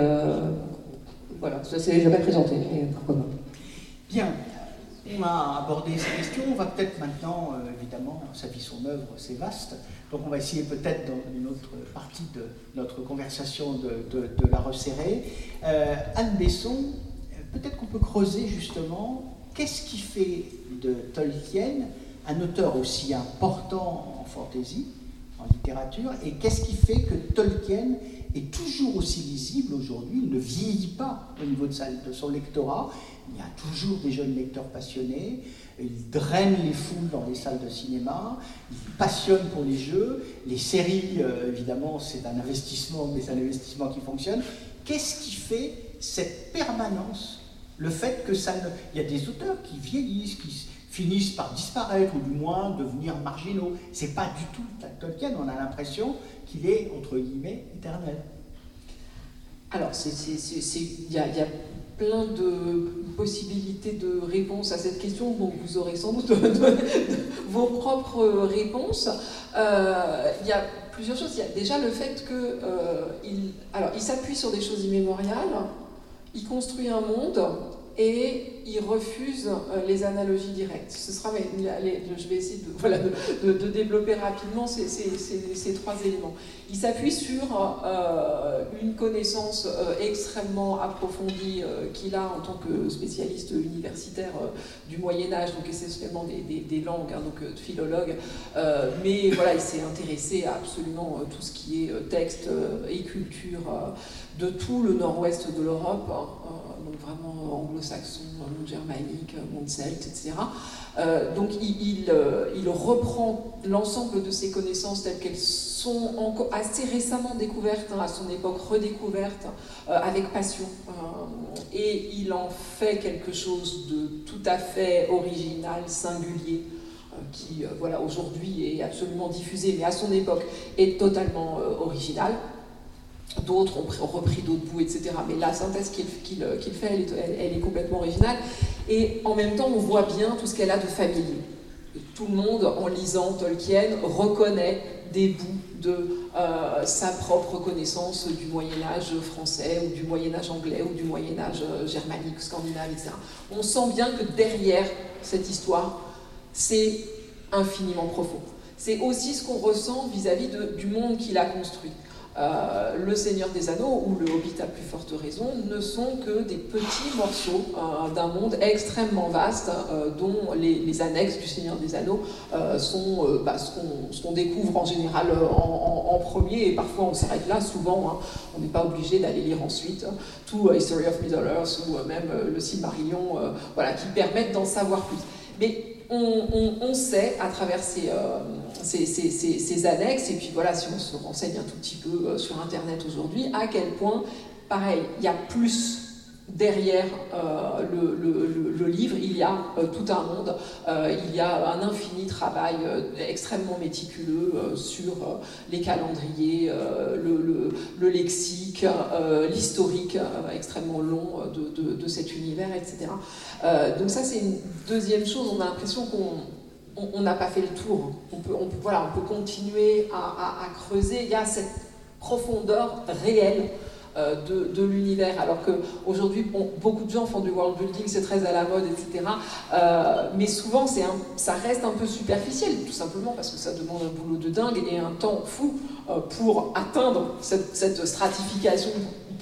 voilà, ça s'est jamais présenté, pourquoi pas. Bien, on a abordé ces questions. On va peut-être maintenant, euh, évidemment, sa vie, son œuvre, c'est vaste. Donc on va essayer peut-être dans une autre partie de notre conversation de, la resserrer. Euh, Anne Besson, peut-être qu'on peut creuser justement qu'est-ce qui fait de Tolkien un auteur aussi important en fantaisie, en littérature, et qu'est-ce qui fait que Tolkien est toujours aussi lisible aujourd'hui, il ne vieillit pas au niveau de, son lectorat, il y a toujours des jeunes lecteurs passionnés, il draine les foules dans les salles de cinéma, il passionne pour les jeux, les séries, euh, évidemment, c'est un investissement, mais c'est un investissement qui fonctionne. Qu'est-ce qui fait cette permanence? Le fait que ça. Il y a des auteurs qui vieillissent, qui finissent par disparaître, ou du moins devenir marginaux. C'est pas du tout Tolkien, on a l'impression qu'il est, entre guillemets, éternel Alors, il y, a plein de possibilités de réponses à cette question, donc vous aurez sans doute vos propres réponses. Euh, il y a plusieurs choses. Il y a déjà le fait qu'il euh, il s'appuie sur des choses immémoriales, il construit un monde et il refuse euh, les analogies directes. Ce sera, je vais essayer de, développer rapidement ces, trois éléments. Il s'appuie sur euh, une connaissance euh, extrêmement approfondie qu'il a en tant que spécialiste universitaire du Moyen Âge, donc essentiellement des, langues, hein, donc philologue, mais voilà, il s'est intéressé à absolument tout ce qui est texte et culture de tout le nord-ouest de l'Europe. Hein, vraiment anglo-saxon, monde germanique, monde etc. Euh, donc il, euh, il, reprend l'ensemble de ces connaissances telles qu'elles sont encore assez récemment découvertes, hein, à son époque redécouvertes, euh, avec passion. et il en fait quelque chose de tout à fait original, singulier qui voilà, aujourd'hui est absolument diffusé, mais à son époque est totalement original. D'autres ont, repris d'autres bouts, etc. Mais la synthèse qu'il fait, elle est, complètement originale. Et en même temps, on voit bien tout ce qu'elle a de familier. Tout le monde, en lisant Tolkien, reconnaît des bouts de euh, sa propre connaissance du Moyen Âge français, ou du Moyen Âge anglais, ou du Moyen Âge euh, germanique, scandinave, etc. On sent bien que derrière cette histoire, c'est infiniment profond. C'est aussi ce qu'on ressent vis-à-vis -vis du monde qu'il a construit. Euh, le Seigneur des Anneaux ou le Hobbit à plus forte raison ne sont que des petits morceaux euh, d'un monde extrêmement vaste euh, dont les, annexes du Seigneur des Anneaux sont bah, ce qu'on découvre en général en, premier et parfois on s'arrête là souvent hein. on n'est pas obligé d'aller lire ensuite tout History of Middle-earth ou même le Silmarillion voilà, qui permettent d'en savoir plus. Mais on, sait à travers euh, ces, annexes, et puis voilà, si on se renseigne un tout petit peu euh, sur Internet aujourd'hui, à quel point, pareil, il y a plus derrière euh, le, livre, il y a tout un monde, il y a un infini travail extrêmement méticuleux sur les calendriers, le, lexique, l'historique extrêmement long de, cet univers, etc. donc ça, c'est une deuxième chose, on a l'impression qu'on on n'a pas fait le tour. On peut, voilà, on peut continuer à, creuser. Il y a cette profondeur réelle euh, de, l'univers. Alors qu'aujourd'hui, beaucoup de gens font du world building, c'est très à la mode, etc. Euh, mais souvent, ça reste un peu superficiel, tout simplement parce que ça demande un boulot de dingue et un temps fou euh, pour atteindre cette stratification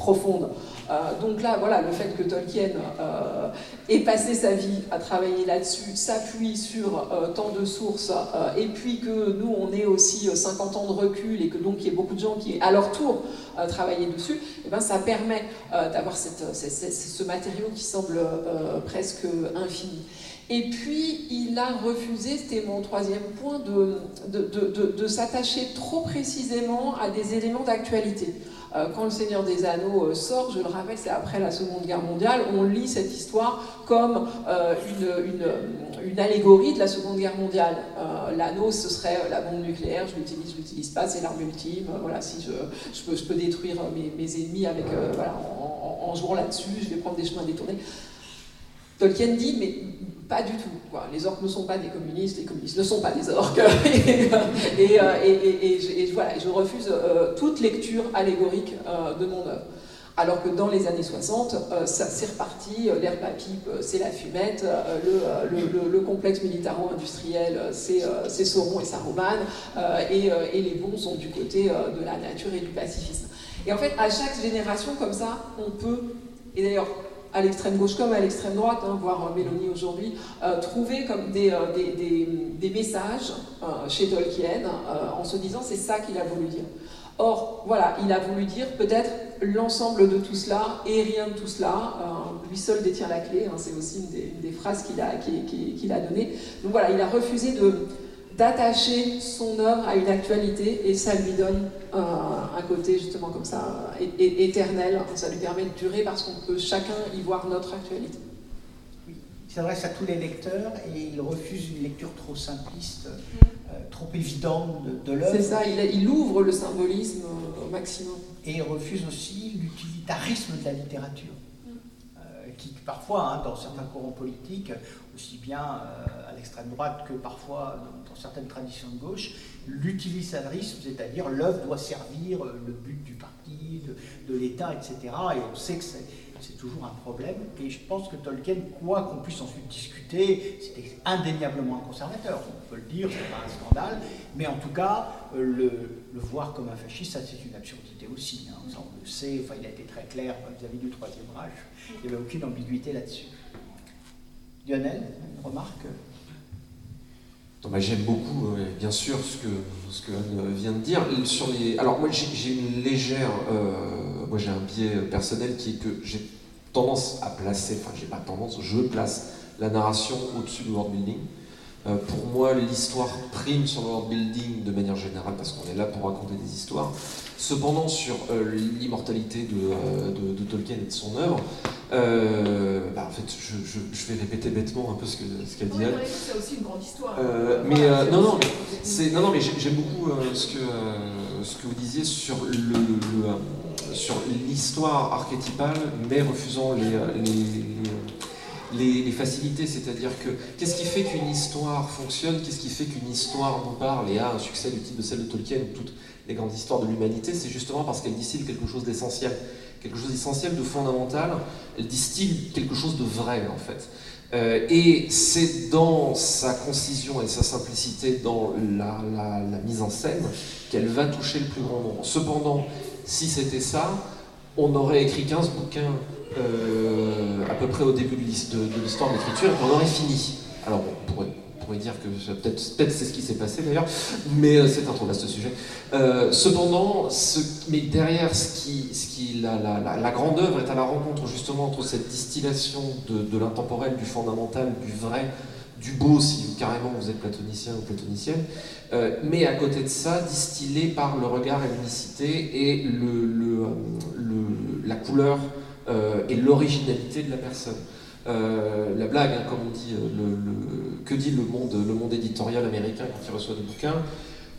profonde. Euh, donc là, voilà, le fait que Tolkien euh, ait passé sa vie à travailler là-dessus, s'appuie sur euh, tant de sources, et puis que nous, on ait aussi 50 ans de recul, et que donc il y ait beaucoup de gens qui, à leur tour, travaillé dessus, et eh ben, ça permet d'avoir ce matériau qui semble presque infini. Et puis, il a refusé, c'était mon troisième point, de, de s'attacher trop précisément à des éléments d'actualité. Euh, quand Le Seigneur des Anneaux euh, sort, je le rappelle, c'est après la Seconde Guerre mondiale, on lit cette histoire comme euh, une, une, allégorie de la Seconde Guerre mondiale. L'anneau, ce serait la bombe nucléaire, je l'utilise, je l'utilise pas, c'est l'arme ultime. Voilà, si je, je, peux, détruire mes, mes ennemis avec, voilà, en, en, jouant là-dessus, je vais prendre des chemins détournés. Tolkien dit, mais pas du tout. Les orques ne sont pas des communistes, les communistes ne sont pas des orques. et, euh, je, voilà, je refuse euh, toute lecture allégorique euh, de mon œuvre. Alors que dans les années 60, ça c'est reparti, l'herbe à pipe, c'est la fumette, le, le, complexe militaro-industriel, c'est Sauron et Saruman, et, et, les bons sont du côté de la nature et du pacifisme. Et en fait, à chaque génération comme ça, on peut, et d'ailleurs, à l'extrême gauche comme à l'extrême droite, hein, voire euh, Mélanie aujourd'hui, euh, trouver comme des, euh, des, des, messages chez Tolkien en se disant c'est ça qu'il a voulu dire. Or, voilà, il a voulu dire peut-être l'ensemble de tout cela et rien de tout cela. lui seul détient la clé, hein, c'est aussi une des, phrases qu'il a, qu'il a données. Donc voilà, il a refusé de, d'attacher son œuvre à une actualité et ça lui donne un, côté justement comme ça éternel, ça lui permet de durer parce qu'on peut chacun y voir notre actualité. Oui. Il s'adresse à tous les lecteurs et il refuse une lecture trop simpliste, euh, trop évidente de, l'œuvre. C'est ça, il, ouvre le symbolisme au maximum. Et il refuse aussi l'utilitarisme de la littérature parfois, hein, dans certains courants politiques, aussi bien euh, à l'extrême droite que parfois dans, certaines traditions de gauche, l'utilitarisme, c'est-à-dire l'œuvre doit servir euh, le but du parti, de, l'État, etc. Et on sait que c'est toujours un problème. Et je pense que Tolkien, quoi qu'on puisse ensuite discuter, c'était indéniablement un conservateur, on peut le dire, c'est pas un scandale, mais en tout cas, euh, le, voir comme un fasciste, ça c'est une absurdité aussi. Hein. on le sait, enfin, il a été très clair vis-à-vis du Troisième Reich. Il n'y avait aucune ambiguïté là-dessus. Lionel, une remarque? J'aime beaucoup, euh, bien sûr, ce que, ce que Anne vient de dire. Sur les... Alors, moi, j'ai une légère. Euh, moi, j'ai un biais personnel qui est que j'ai tendance à placer, enfin, j'ai pas tendance, je place la narration au-dessus du world building. Euh, pour moi, l'histoire prime sur le world building de manière générale parce qu'on est là pour raconter des histoires. Cependant, sur euh, l'immortalité euh, de, Tolkien et de son œuvre, bah, en fait, je, vais répéter bêtement un peu ce qu'elle ce dit. c'est aussi une grande histoire. mais non, non, mais non, non, mais j'aime beaucoup ce que ce que vous disiez sur le, sur l'histoire archétypale, mais refusant les, les, facilités, c'est-à-dire que qu'est-ce qui fait qu'une histoire fonctionne, qu'est-ce qui fait qu'une histoire nous parle et a un succès du type de celle de Tolkien ou toutes les grandes histoires de l'humanité, c'est justement parce qu'elle distille quelque chose d'essentiel, quelque chose d'essentiel, de fondamental, elle distille quelque chose de vrai en fait. Euh, et c'est dans sa concision et sa simplicité dans la, mise en scène qu'elle va toucher le plus grand nombre. Cependant, si c'était ça, on aurait écrit 15 bouquins euh, à peu près au début de l'histoire de l'écriture, et qu'on aurait fini. Alors on pourrait, dire que peut-être c'est ce qui s'est passé d'ailleurs, mais euh, c'est un trop vaste sujet. Euh, cependant, ce, mais derrière ce qui, ce qui la, grande œuvre est à la rencontre justement entre cette distillation de, l'intemporel, du fondamental, du vrai, du beau si carrément vous êtes platonicien ou platonicienne, mais à côté de ça, distillé par le regard et l'unicité et le, la couleur euh, et l'originalité de la personne. Euh, la blague, hein, comme on dit, euh, que dit le monde, le monde éditorial américain quand il reçoit des bouquins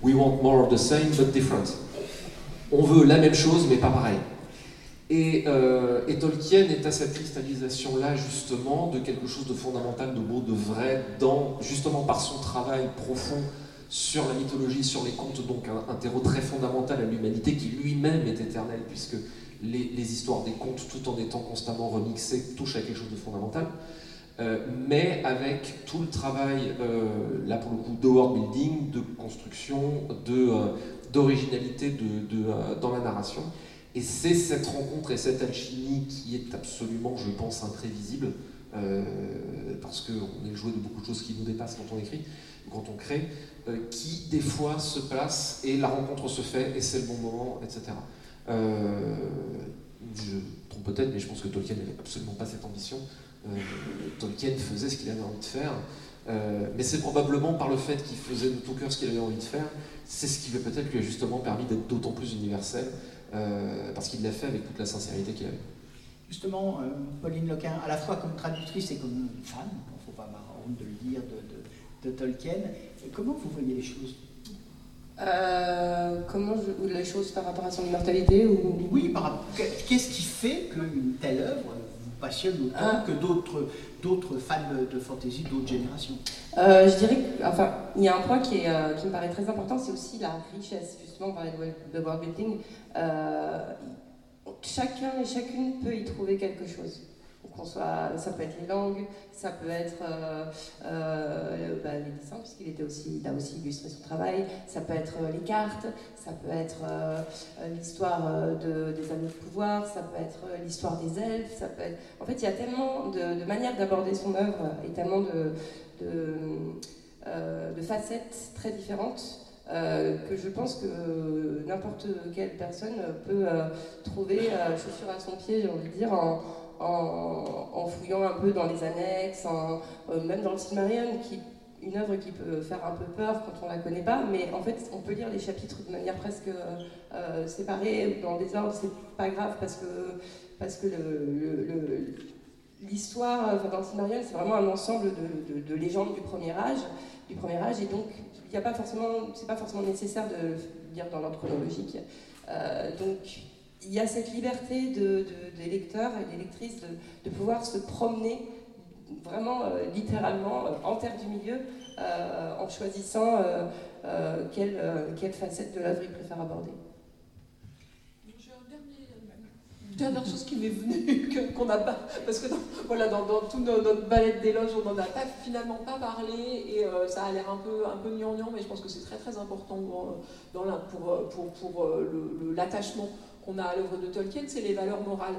We want more of the same but different. On veut la même chose mais pas pareil. Et, Tolkien est à cette cristallisation-là, justement, de quelque chose de fondamental, de beau, de vrai, dans, justement par son travail profond sur la mythologie, sur les contes, donc un, terreau très fondamental à l'humanité qui lui-même est éternel, puisque les, histoires des contes, tout en étant constamment remixées, touchent à quelque chose de fondamental. Euh, mais avec tout le travail, euh, là pour le coup, de world building, de construction, d'originalité de, de, dans la narration. Et c'est cette rencontre et cette alchimie qui est absolument, je pense, imprévisible, euh, parce qu'on est le jouet de beaucoup de choses qui nous dépassent quand on écrit, quand on crée, euh, qui des fois se place et la rencontre se fait et c'est le bon moment, etc. Euh, je trompe peut-être, mais je pense que Tolkien n'avait absolument pas cette ambition. Tolkien faisait ce qu'il avait envie de faire. mais c'est probablement par le fait qu'il faisait de tout cœur ce qu'il avait envie de faire, c'est ce qui lui peut-être lui a justement permis d'être d'autant plus universel euh, parce qu'il l'a fait avec toute la sincérité qu'il avait. Justement, euh, Pauline Lequin, à la fois comme traductrice et comme fan, il ne faut pas honte de le dire, de, Tolkien, comment vous voyez les choses? Euh, comment je, les choses par rapport à son immortalité ou... Oui, qu'est-ce qui fait qu'une telle œuvre vous passionne autant ah. que d'autres d'autres fans de, fantasy d'autres générations? Euh, Je dirais enfin, il y a un point qui, est, euh, qui me paraît très important, c'est aussi la richesse, justement, on parlait de, world building. Chacun et chacune peut y trouver quelque chose soit, ça peut être les langues, ça peut être euh, euh, bah, les dessins, puisqu'il était aussi, a aussi illustré son travail, ça peut être euh, les cartes, ça peut être l'histoire de, des anneaux de pouvoir, ça peut être l'histoire des elfes, ça peut être... En fait, il y a tellement de, manières d'aborder son œuvre et tellement de, de, facettes très différentes que je pense que n'importe quelle personne peut trouver chaussure à son pied, j'ai envie de dire, en, en, fouillant un peu dans les annexes, euh, même dans le Silmarillion, qui une œuvre qui peut faire un peu peur quand on la connaît pas, mais en fait on peut lire les chapitres de manière presque euh, séparée ou dans des ordres, c'est pas grave parce que parce que l'histoire, enfin, dans le Silmarillion, c'est vraiment un ensemble de, légendes du premier âge, du premier âge, et donc il n'y a pas forcément, pas forcément nécessaire de lire dans l'ordre chronologique. Euh, donc il y a cette liberté de, des lecteurs et des lectrices de, pouvoir se promener vraiment euh, littéralement euh, en terre du milieu euh, en choisissant quelle, facette de l'œuvre ils préfèrent aborder. dernière chose qui m'est venue, qu'on n'a pas, parce que dans, voilà, dans, dans toute notre balade d'éloges, on n'en a finalement pas parlé, et ça a l'air un peu, un mais je pense que c'est très très important pour l'attachement qu'on a à l'œuvre de Tolkien, c'est les valeurs morales.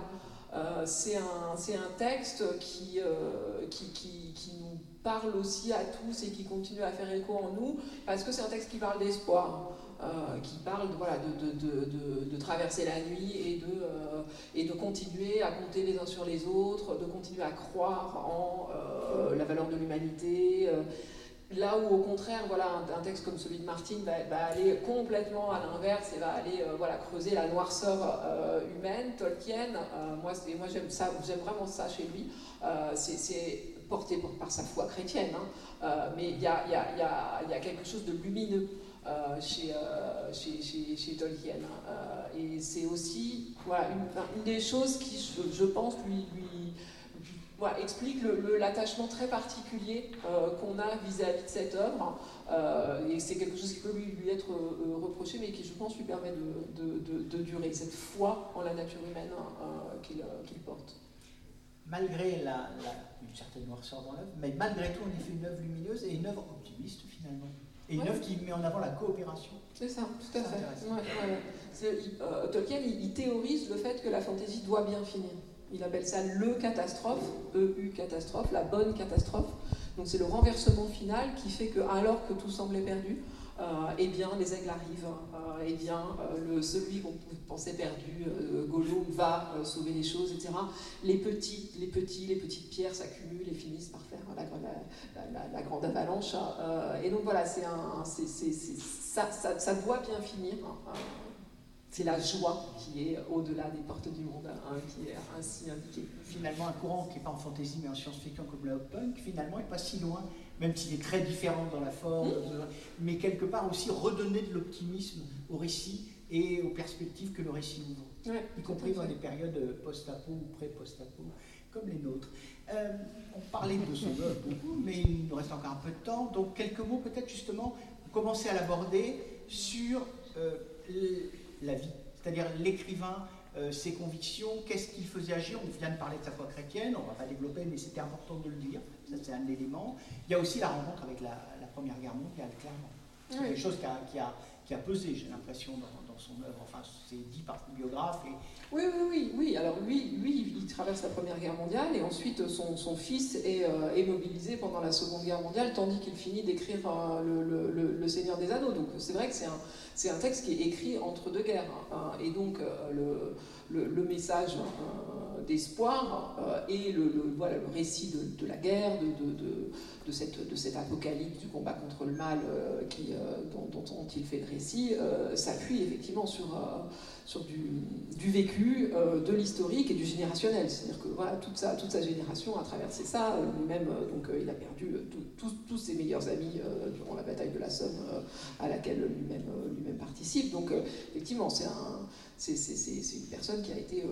Euh, c'est un, texte qui, euh, qui, nous parle aussi à tous et qui continue à faire écho en nous, parce que c'est un texte qui parle d'espoir, euh, qui parle de, traverser la nuit et de continuer à compter les uns sur les autres, de continuer à croire en la valeur de l'humanité. Là où au contraire, voilà, un, texte comme celui de Martine va, aller complètement à l'inverse et va aller euh, voilà, creuser la noirceur euh, humaine, Tolkien, euh, moi, moi j'aime ça, vraiment ça chez lui, c'est porté par, sa foi chrétienne, hein. mais il y a, y, a, quelque chose de lumineux chez, chez, chez, Tolkien. Hein. et c'est aussi une, des choses qui, je, pense, lui explique l'attachement très particulier euh, qu'on a vis-à-vis de cette œuvre. Euh, et c'est quelque chose qui peut lui, lui être euh, reproché, mais qui, je pense, lui permet de, de, durer, cette foi en la nature humaine qu'il porte. Malgré la, une certaine noirceur dans l'œuvre, mais malgré tout, on est fait une œuvre lumineuse et une œuvre optimiste, finalement. Et une œuvre qui met en avant la coopération. C'est ça, tout à fait. Tolkien, il, il théorise le fait que la fantaisie doit bien finir. Il appelle ça le catastrophe, EU catastrophe, la bonne catastrophe. Donc c'est le renversement final qui fait que, alors que tout semblait perdu, euh, eh bien les aigles arrivent, euh, eh bien euh, celui qu'on pensait perdu, Gollum, va sauver les choses, etc. Les petits, les petits, les petites pierres s'accumulent et finissent par faire la, grande avalanche. et donc voilà, ça, doit bien finir. Hein, c'est la joie qui est au-delà des portes du monde, hein, qui est ainsi indiquée. Finalement, un courant qui n'est pas en fantasy mais en science-fiction comme le punk, finalement, n'est pas si loin, même s'il est très différent dans la forme, mmh. mais quelque part aussi redonner de l'optimisme au récit et aux perspectives que le récit ouvre, y compris dans des périodes post-apo ou pré-post-apo comme les nôtres. Euh, on parlait de son œuvre beaucoup, mais il nous reste encore un peu de temps, donc quelques mots peut-être justement, commencer à l'aborder sur euh, la vie, c'est-à-dire l'écrivain, euh, ses convictions, qu'est-ce qu'il faisait agir. On vient de parler de sa foi chrétienne, on ne va pas développer, mais c'était important de le dire, ça c'est un élément. Il y a aussi la rencontre avec la, Première Guerre mondiale, clairement. C'est quelque chose qui a, qui a, qui a pesé, j'ai l'impression, dans, son œuvre. Enfin, c'est dit par le biographe. Et, oui, oui, oui, oui. Alors lui, lui, il traverse la Première Guerre mondiale et ensuite son, son fils est, euh, mobilisé pendant la Seconde Guerre mondiale, tandis qu'il finit d'écrire euh, le, le, Seigneur des Anneaux. Donc c'est vrai que c'est un, un, texte qui est écrit entre deux guerres. Hein. et donc euh, le, message d'espoir et le, voilà, le récit de, la guerre, de, de, de, cette, de cette apocalypse du combat contre le mal qui, dont, dont, il fait le récit, s'appuie effectivement sur sur du, vécu, euh, de l'historique et du générationnel. C'est-à-dire que voilà, toute, sa, toute sa génération a traversé ça. Euh, lui-même, euh, donc, il a perdu tous ses meilleurs amis durant la bataille de la Somme à laquelle lui-même lui participe. Donc, effectivement, c'est un, c'est une personne qui a été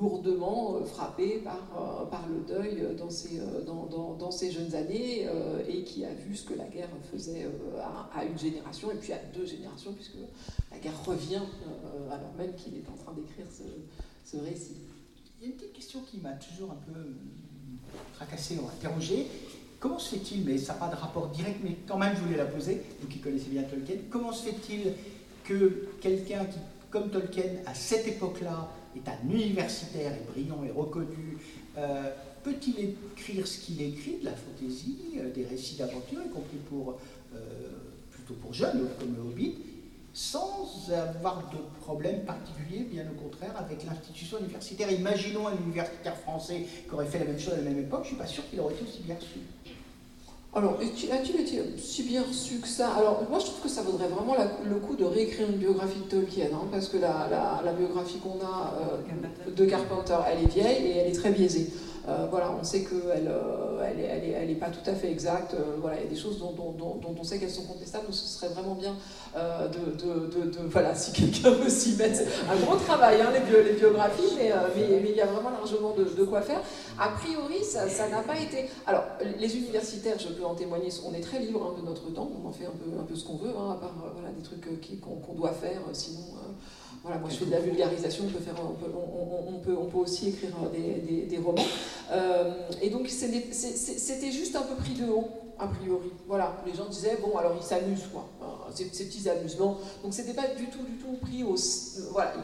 lourdement frappée par, par le deuil dans ses, jeunes années et qui a vu ce que la guerre faisait à, une génération et puis à deux générations, puisque la guerre revient alors même qu'il est en train d'écrire ce, récit. Il y a une petite question qui m'a toujours un peu tracassé ou interrogé. Comment se fait-il, mais ça n'a pas de rapport direct, mais quand même je voulais la poser, vous qui connaissez bien Tolkien, comment se fait-il que quelqu'un qui, comme Tolkien, à cette époque-là, est un universitaire et brillant et reconnu, euh, peut-il écrire ce qu'il écrit, de la fantaisie, euh, des récits d'aventure, y compris pour, euh, plutôt pour jeunes, comme le Hobbit, sans avoir de problème particulier, bien au contraire, avec l'institution universitaire? Imaginons un universitaire français qui aurait fait la même chose à la même époque, je ne suis pas sûr qu'il aurait été aussi bien reçu. Alors, a-t-il été si bien reçu que ça? Alors, moi, je trouve que ça vaudrait vraiment le coup de réécrire une biographie de Tolkien, hein, parce que la, biographie qu'on a euh, de Carpenter, elle est vieille et elle est très biaisée. Euh, voilà, on sait qu'elle euh, elle est, elle est, pas tout à fait exacte. Euh, voilà, il y a des choses dont, on sait qu'elles sont contestables. Ce serait vraiment bien de, voilà, si quelqu'un veut s'y mettre. Un gros travail, hein, les, biographies, mais, mais, il y a vraiment largement de, quoi faire. A priori, ça n'a pas été. Alors, les universitaires, je peux en témoigner, on est très libre hein, de notre temps. On en fait un peu, un peu ce qu'on veut, hein, à part voilà, des trucs qu'on doit faire, sinon. Voilà, moi je fais de la vulgarisation, on peut, faire, on peut, on, peut, aussi écrire des, des, romans. Euh, et donc c'était juste un peu pris de haut, a priori. Voilà, les gens disaient, bon, alors ils s'amusent, quoi. Ces, petits amusements. Donc c'était pas du tout, du tout pris au. Voilà,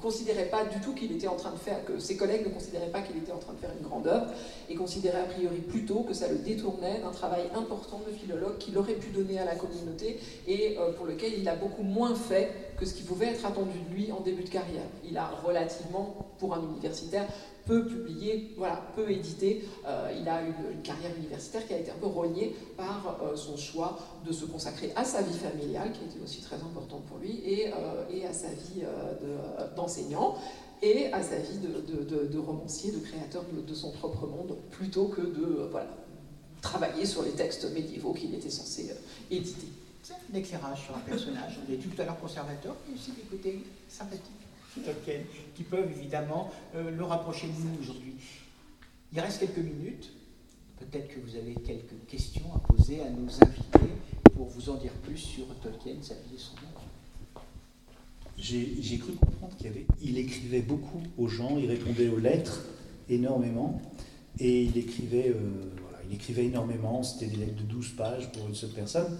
considérait pas du tout qu'il était en train de faire, que ses collègues ne considéraient pas qu'il était en train de faire une grande œuvre, et considéraient a priori plutôt que ça le détournait d'un travail important de philologue qu'il aurait pu donner à la communauté et euh, pour lequel il a beaucoup moins fait que ce qui pouvait être attendu de lui en début de carrière. Il a relativement, pour un universitaire, peu publié, voilà, peu édité. Euh, il a une, carrière universitaire qui a été un peu rognée par euh, son choix de se consacrer à sa vie familiale, qui était aussi très importante pour lui, et, euh, et à sa vie d'enseignant. et à sa vie de, de, romancier, de créateur de, son propre monde, plutôt que de voilà, travailler sur les textes médiévaux qu'il était censé éditer. C'est un éclairage sur un personnage. On est tout à l'heure conservateur, mais aussi des côtés sympathiques. Tolkien, qui peuvent évidemment euh, le rapprocher de nous aujourd'hui. Il reste quelques minutes. Peut-être que vous avez quelques questions à poser à nos invités pour vous en dire plus sur Tolkien, sa vie et son œuvre. J'ai cru comprendre qu'il il écrivait beaucoup aux gens, il répondait aux lettres énormément, et il écrivait, euh, voilà, il écrivait énormément, c'était des lettres de 12 pages pour une seule personne.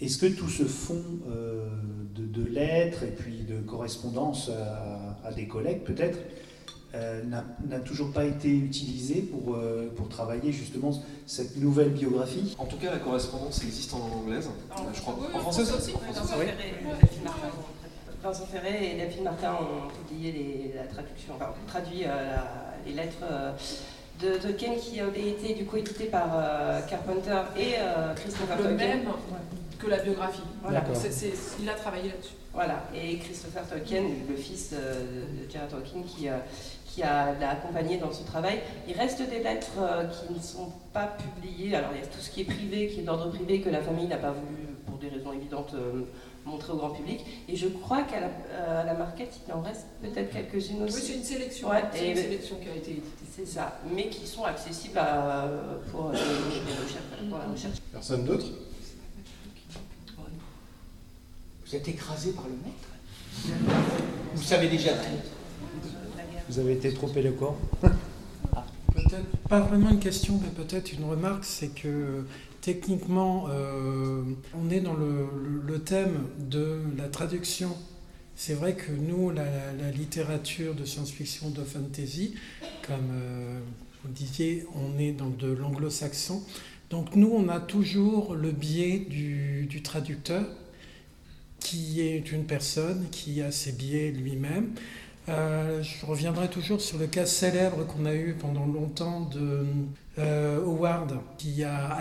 Est-ce que tout ce fond euh, de, lettres et puis de correspondance à, des collègues peut-être euh, n'a toujours pas été utilisé pour, euh, pour travailler justement cette nouvelle biographie? En tout cas, la correspondance existe en langue anglaise. je crois. en français aussi. Vincent Ferré et Daphne Martin ont publié la traduction, enfin, traduit les lettres de Tolkien qui avaient été du coup éditées par Carpenter et Christopher Tolkien que la biographie. Voilà. il a travaillé là-dessus. Voilà. Et Christopher Tolkien, le fils de J.R. Tolkien, qui, euh, qui a, l'a accompagné dans ce travail. Il reste des lettres euh, qui ne sont pas publiées. Alors il y a tout ce qui est privé, qui est d'ordre privé, que la famille n'a pas voulu, pour des raisons évidentes, montré au grand public. Et je crois qu'à la, la, marquette, il en reste peut-être quelques-unes aussi. Oui, c'est une sélection. c'est une sélection qui a été éditée. C'est ça, mais qui sont accessibles à, pour, les recherches, pour la recherche. Personne d'autre? Vous êtes écrasé par le maître. Vous savez déjà Vous avez été trop éloquent. Peut-être. Pas vraiment une question, mais peut-être une remarque, c'est que techniquement, euh, on est dans le, thème de la traduction. C'est vrai que nous, la, littérature de science-fiction, de fantasy, comme euh, vous disiez, on est dans de l'anglo-saxon. Donc nous, on a toujours le biais du traducteur, qui est une personne qui a ses biais lui-même. Euh, je reviendrai toujours sur le cas célèbre qu'on a eu pendant longtemps de euh, Howard, qui a,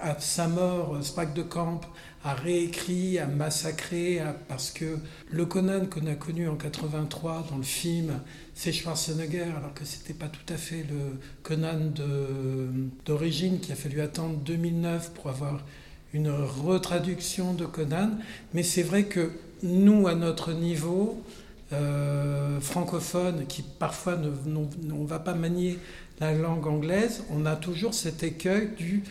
à, sa mort, Sprague de Camp a réécrit, a massacré, parce que le Conan qu'on a connu en 83 dans le film, c'est Schwarzenegger, alors que c'était pas tout à fait le Conan d'origine, qui a fallu attendre 2009 pour avoir une retraduction de Conan. Mais c'est vrai que nous, à notre niveau, euh, francophone qui parfois ne, on va pas manier la langue anglaise, on a toujours cet écueil du,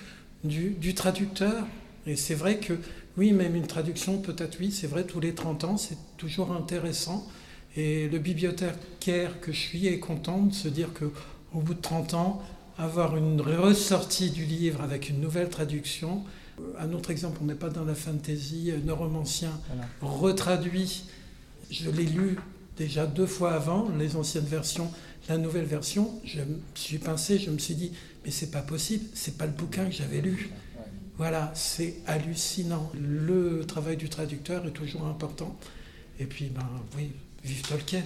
du, traducteur. Et c'est vrai que, oui, même une traduction, peut-être oui, c'est vrai, tous les 30 ans, c'est toujours intéressant. Et le bibliothécaire que je suis est content de se dire que au bout de 30 ans, avoir une ressortie du livre avec une nouvelle traduction. Un autre exemple, on n'est pas dans la fantasy, un romancien retraduit je l'ai lu déjà deux fois avant, les anciennes versions, la nouvelle version. Je me suis pincé, je me suis dit, mais c'est pas possible, c'est pas le bouquin que j'avais lu. Voilà, c'est hallucinant. Le travail du traducteur est toujours important. Et puis, ben oui, vive Tolkien.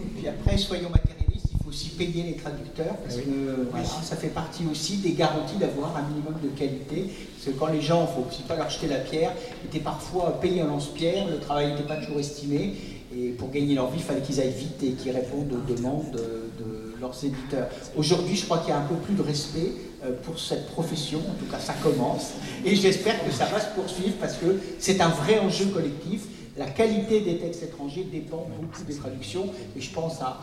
Et puis après, soyons matérialistes, aussi payer les traducteurs, parce que ça fait partie aussi des garanties d'avoir un minimum de qualité. Parce que quand les gens, il ne faut aussi pas leur jeter la pierre, étaient parfois payés en lance-pierre, le travail n'était pas toujours estimé. Et pour gagner leur vie, il fallait qu'ils aillent vite et qu'ils répondent aux demandes de, leurs éditeurs. Aujourd'hui, je crois qu'il y a un peu plus de respect euh, pour cette profession, en tout cas ça commence, et j'espère que ça va se poursuivre parce que c'est un vrai enjeu collectif. La qualité des textes étrangers dépend beaucoup des traductions, et je pense à,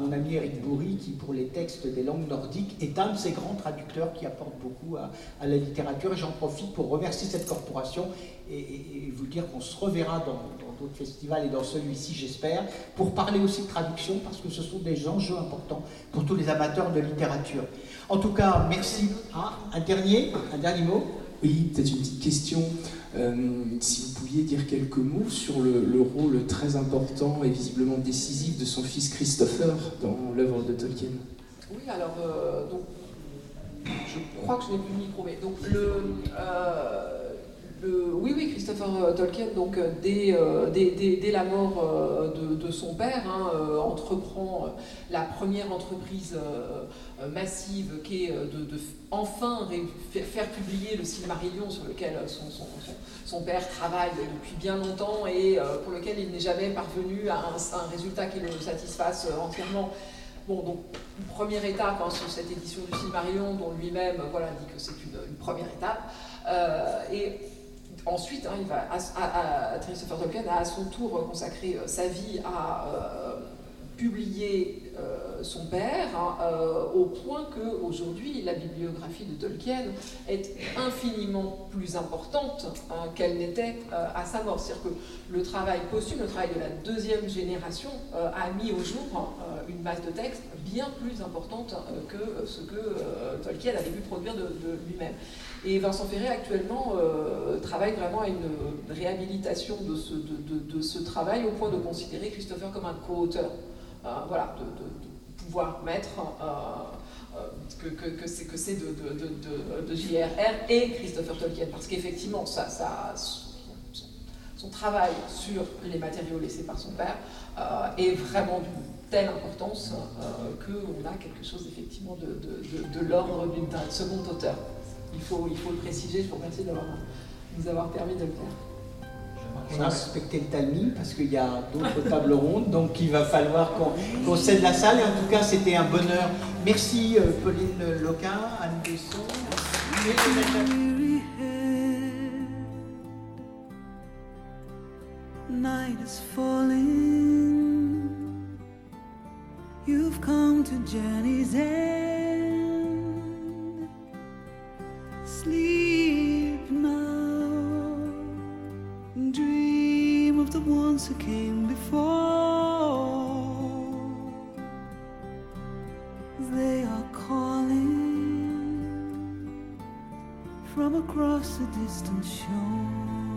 mon ami Eric Bourri, qui pour les textes des langues nordiques est un de ces grands traducteurs qui apporte beaucoup à, la littérature, j'en profite pour remercier cette corporation et, vous dire qu'on se reverra dans d'autres festivals et dans celui-ci, j'espère, pour parler aussi de traduction, parce que ce sont des enjeux importants pour tous les amateurs de littérature. En tout cas, merci. Ah, un dernier, un dernier mot? Oui, peut-être une petite question. Euh, si vous pouviez dire quelques mots sur le, rôle très important et visiblement décisif de son fils Christopher dans l'œuvre de Tolkien. Oui, alors, euh, donc, je crois que je n'ai plus le micro, mais le. Oui, oui, Christopher euh, Tolkien, donc euh, euh, dès, la mort de, son père, hein, entreprend la première entreprise massive qui est de, enfin faire publier le Silmarillion sur lequel son, père travaille depuis bien longtemps et pour lequel il n'est jamais parvenu à un, résultat qui le satisfasse entièrement. Bon, donc, une première étape hein, sur cette édition du Silmarillion, dont lui-même voilà, dit que c'est une, première étape. et Ensuite, il va, à, Christopher Tolkien a à son tour consacré euh, sa vie à euh, publier euh, son père, hein, au point qu'aujourd'hui, la bibliographie de Tolkien est infiniment plus importante hein, qu'elle n'était à sa mort. C'est-à-dire que le travail posthume, le travail de la deuxième génération, a mis au jour une masse de textes bien plus importante que ce que Tolkien avait pu produire de lui-même. Et Vincent Ferré actuellement euh, travaille vraiment à une réhabilitation de, ce, travail au point de considérer Christopher comme un co-auteur. Euh, voilà, de, pouvoir mettre euh, que, que, c'est que c'est de, JRR et Christopher Tolkien, parce qu'effectivement, ça, son, travail sur les matériaux laissés par son père est vraiment d'une telle importance qu'on a quelque chose effectivement de, l'ordre d'un second auteur il faut, il faut le préciser. Je vous remercie d'avoir nous avoir permis de le faire on a respecté le timing parce qu'il y a d'autres tables rondes, donc il va falloir qu'on qu cède la salle. Et en tout cas, c'était un bonheur. Merci euh, Pauline Loquin, Anne Besson. Night is falling. You've come to journey's end. Sleep. the ones who came before. They are calling from across the distant shore.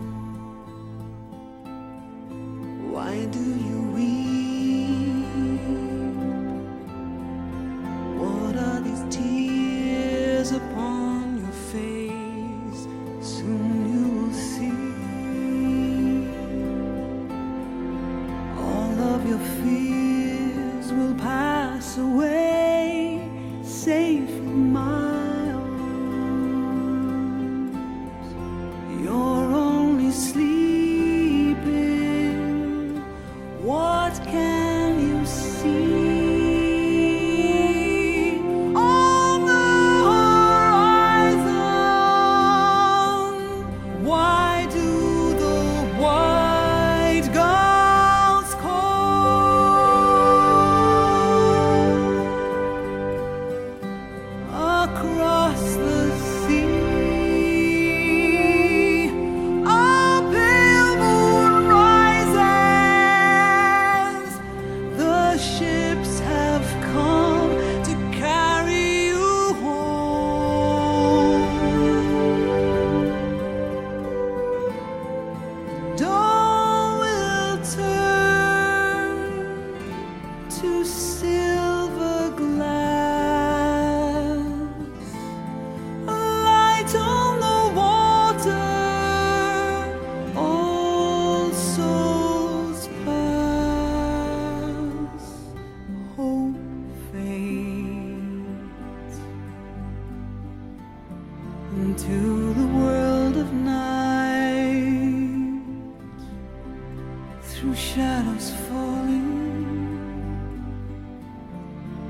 from shadows falling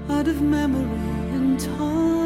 out of memory and time.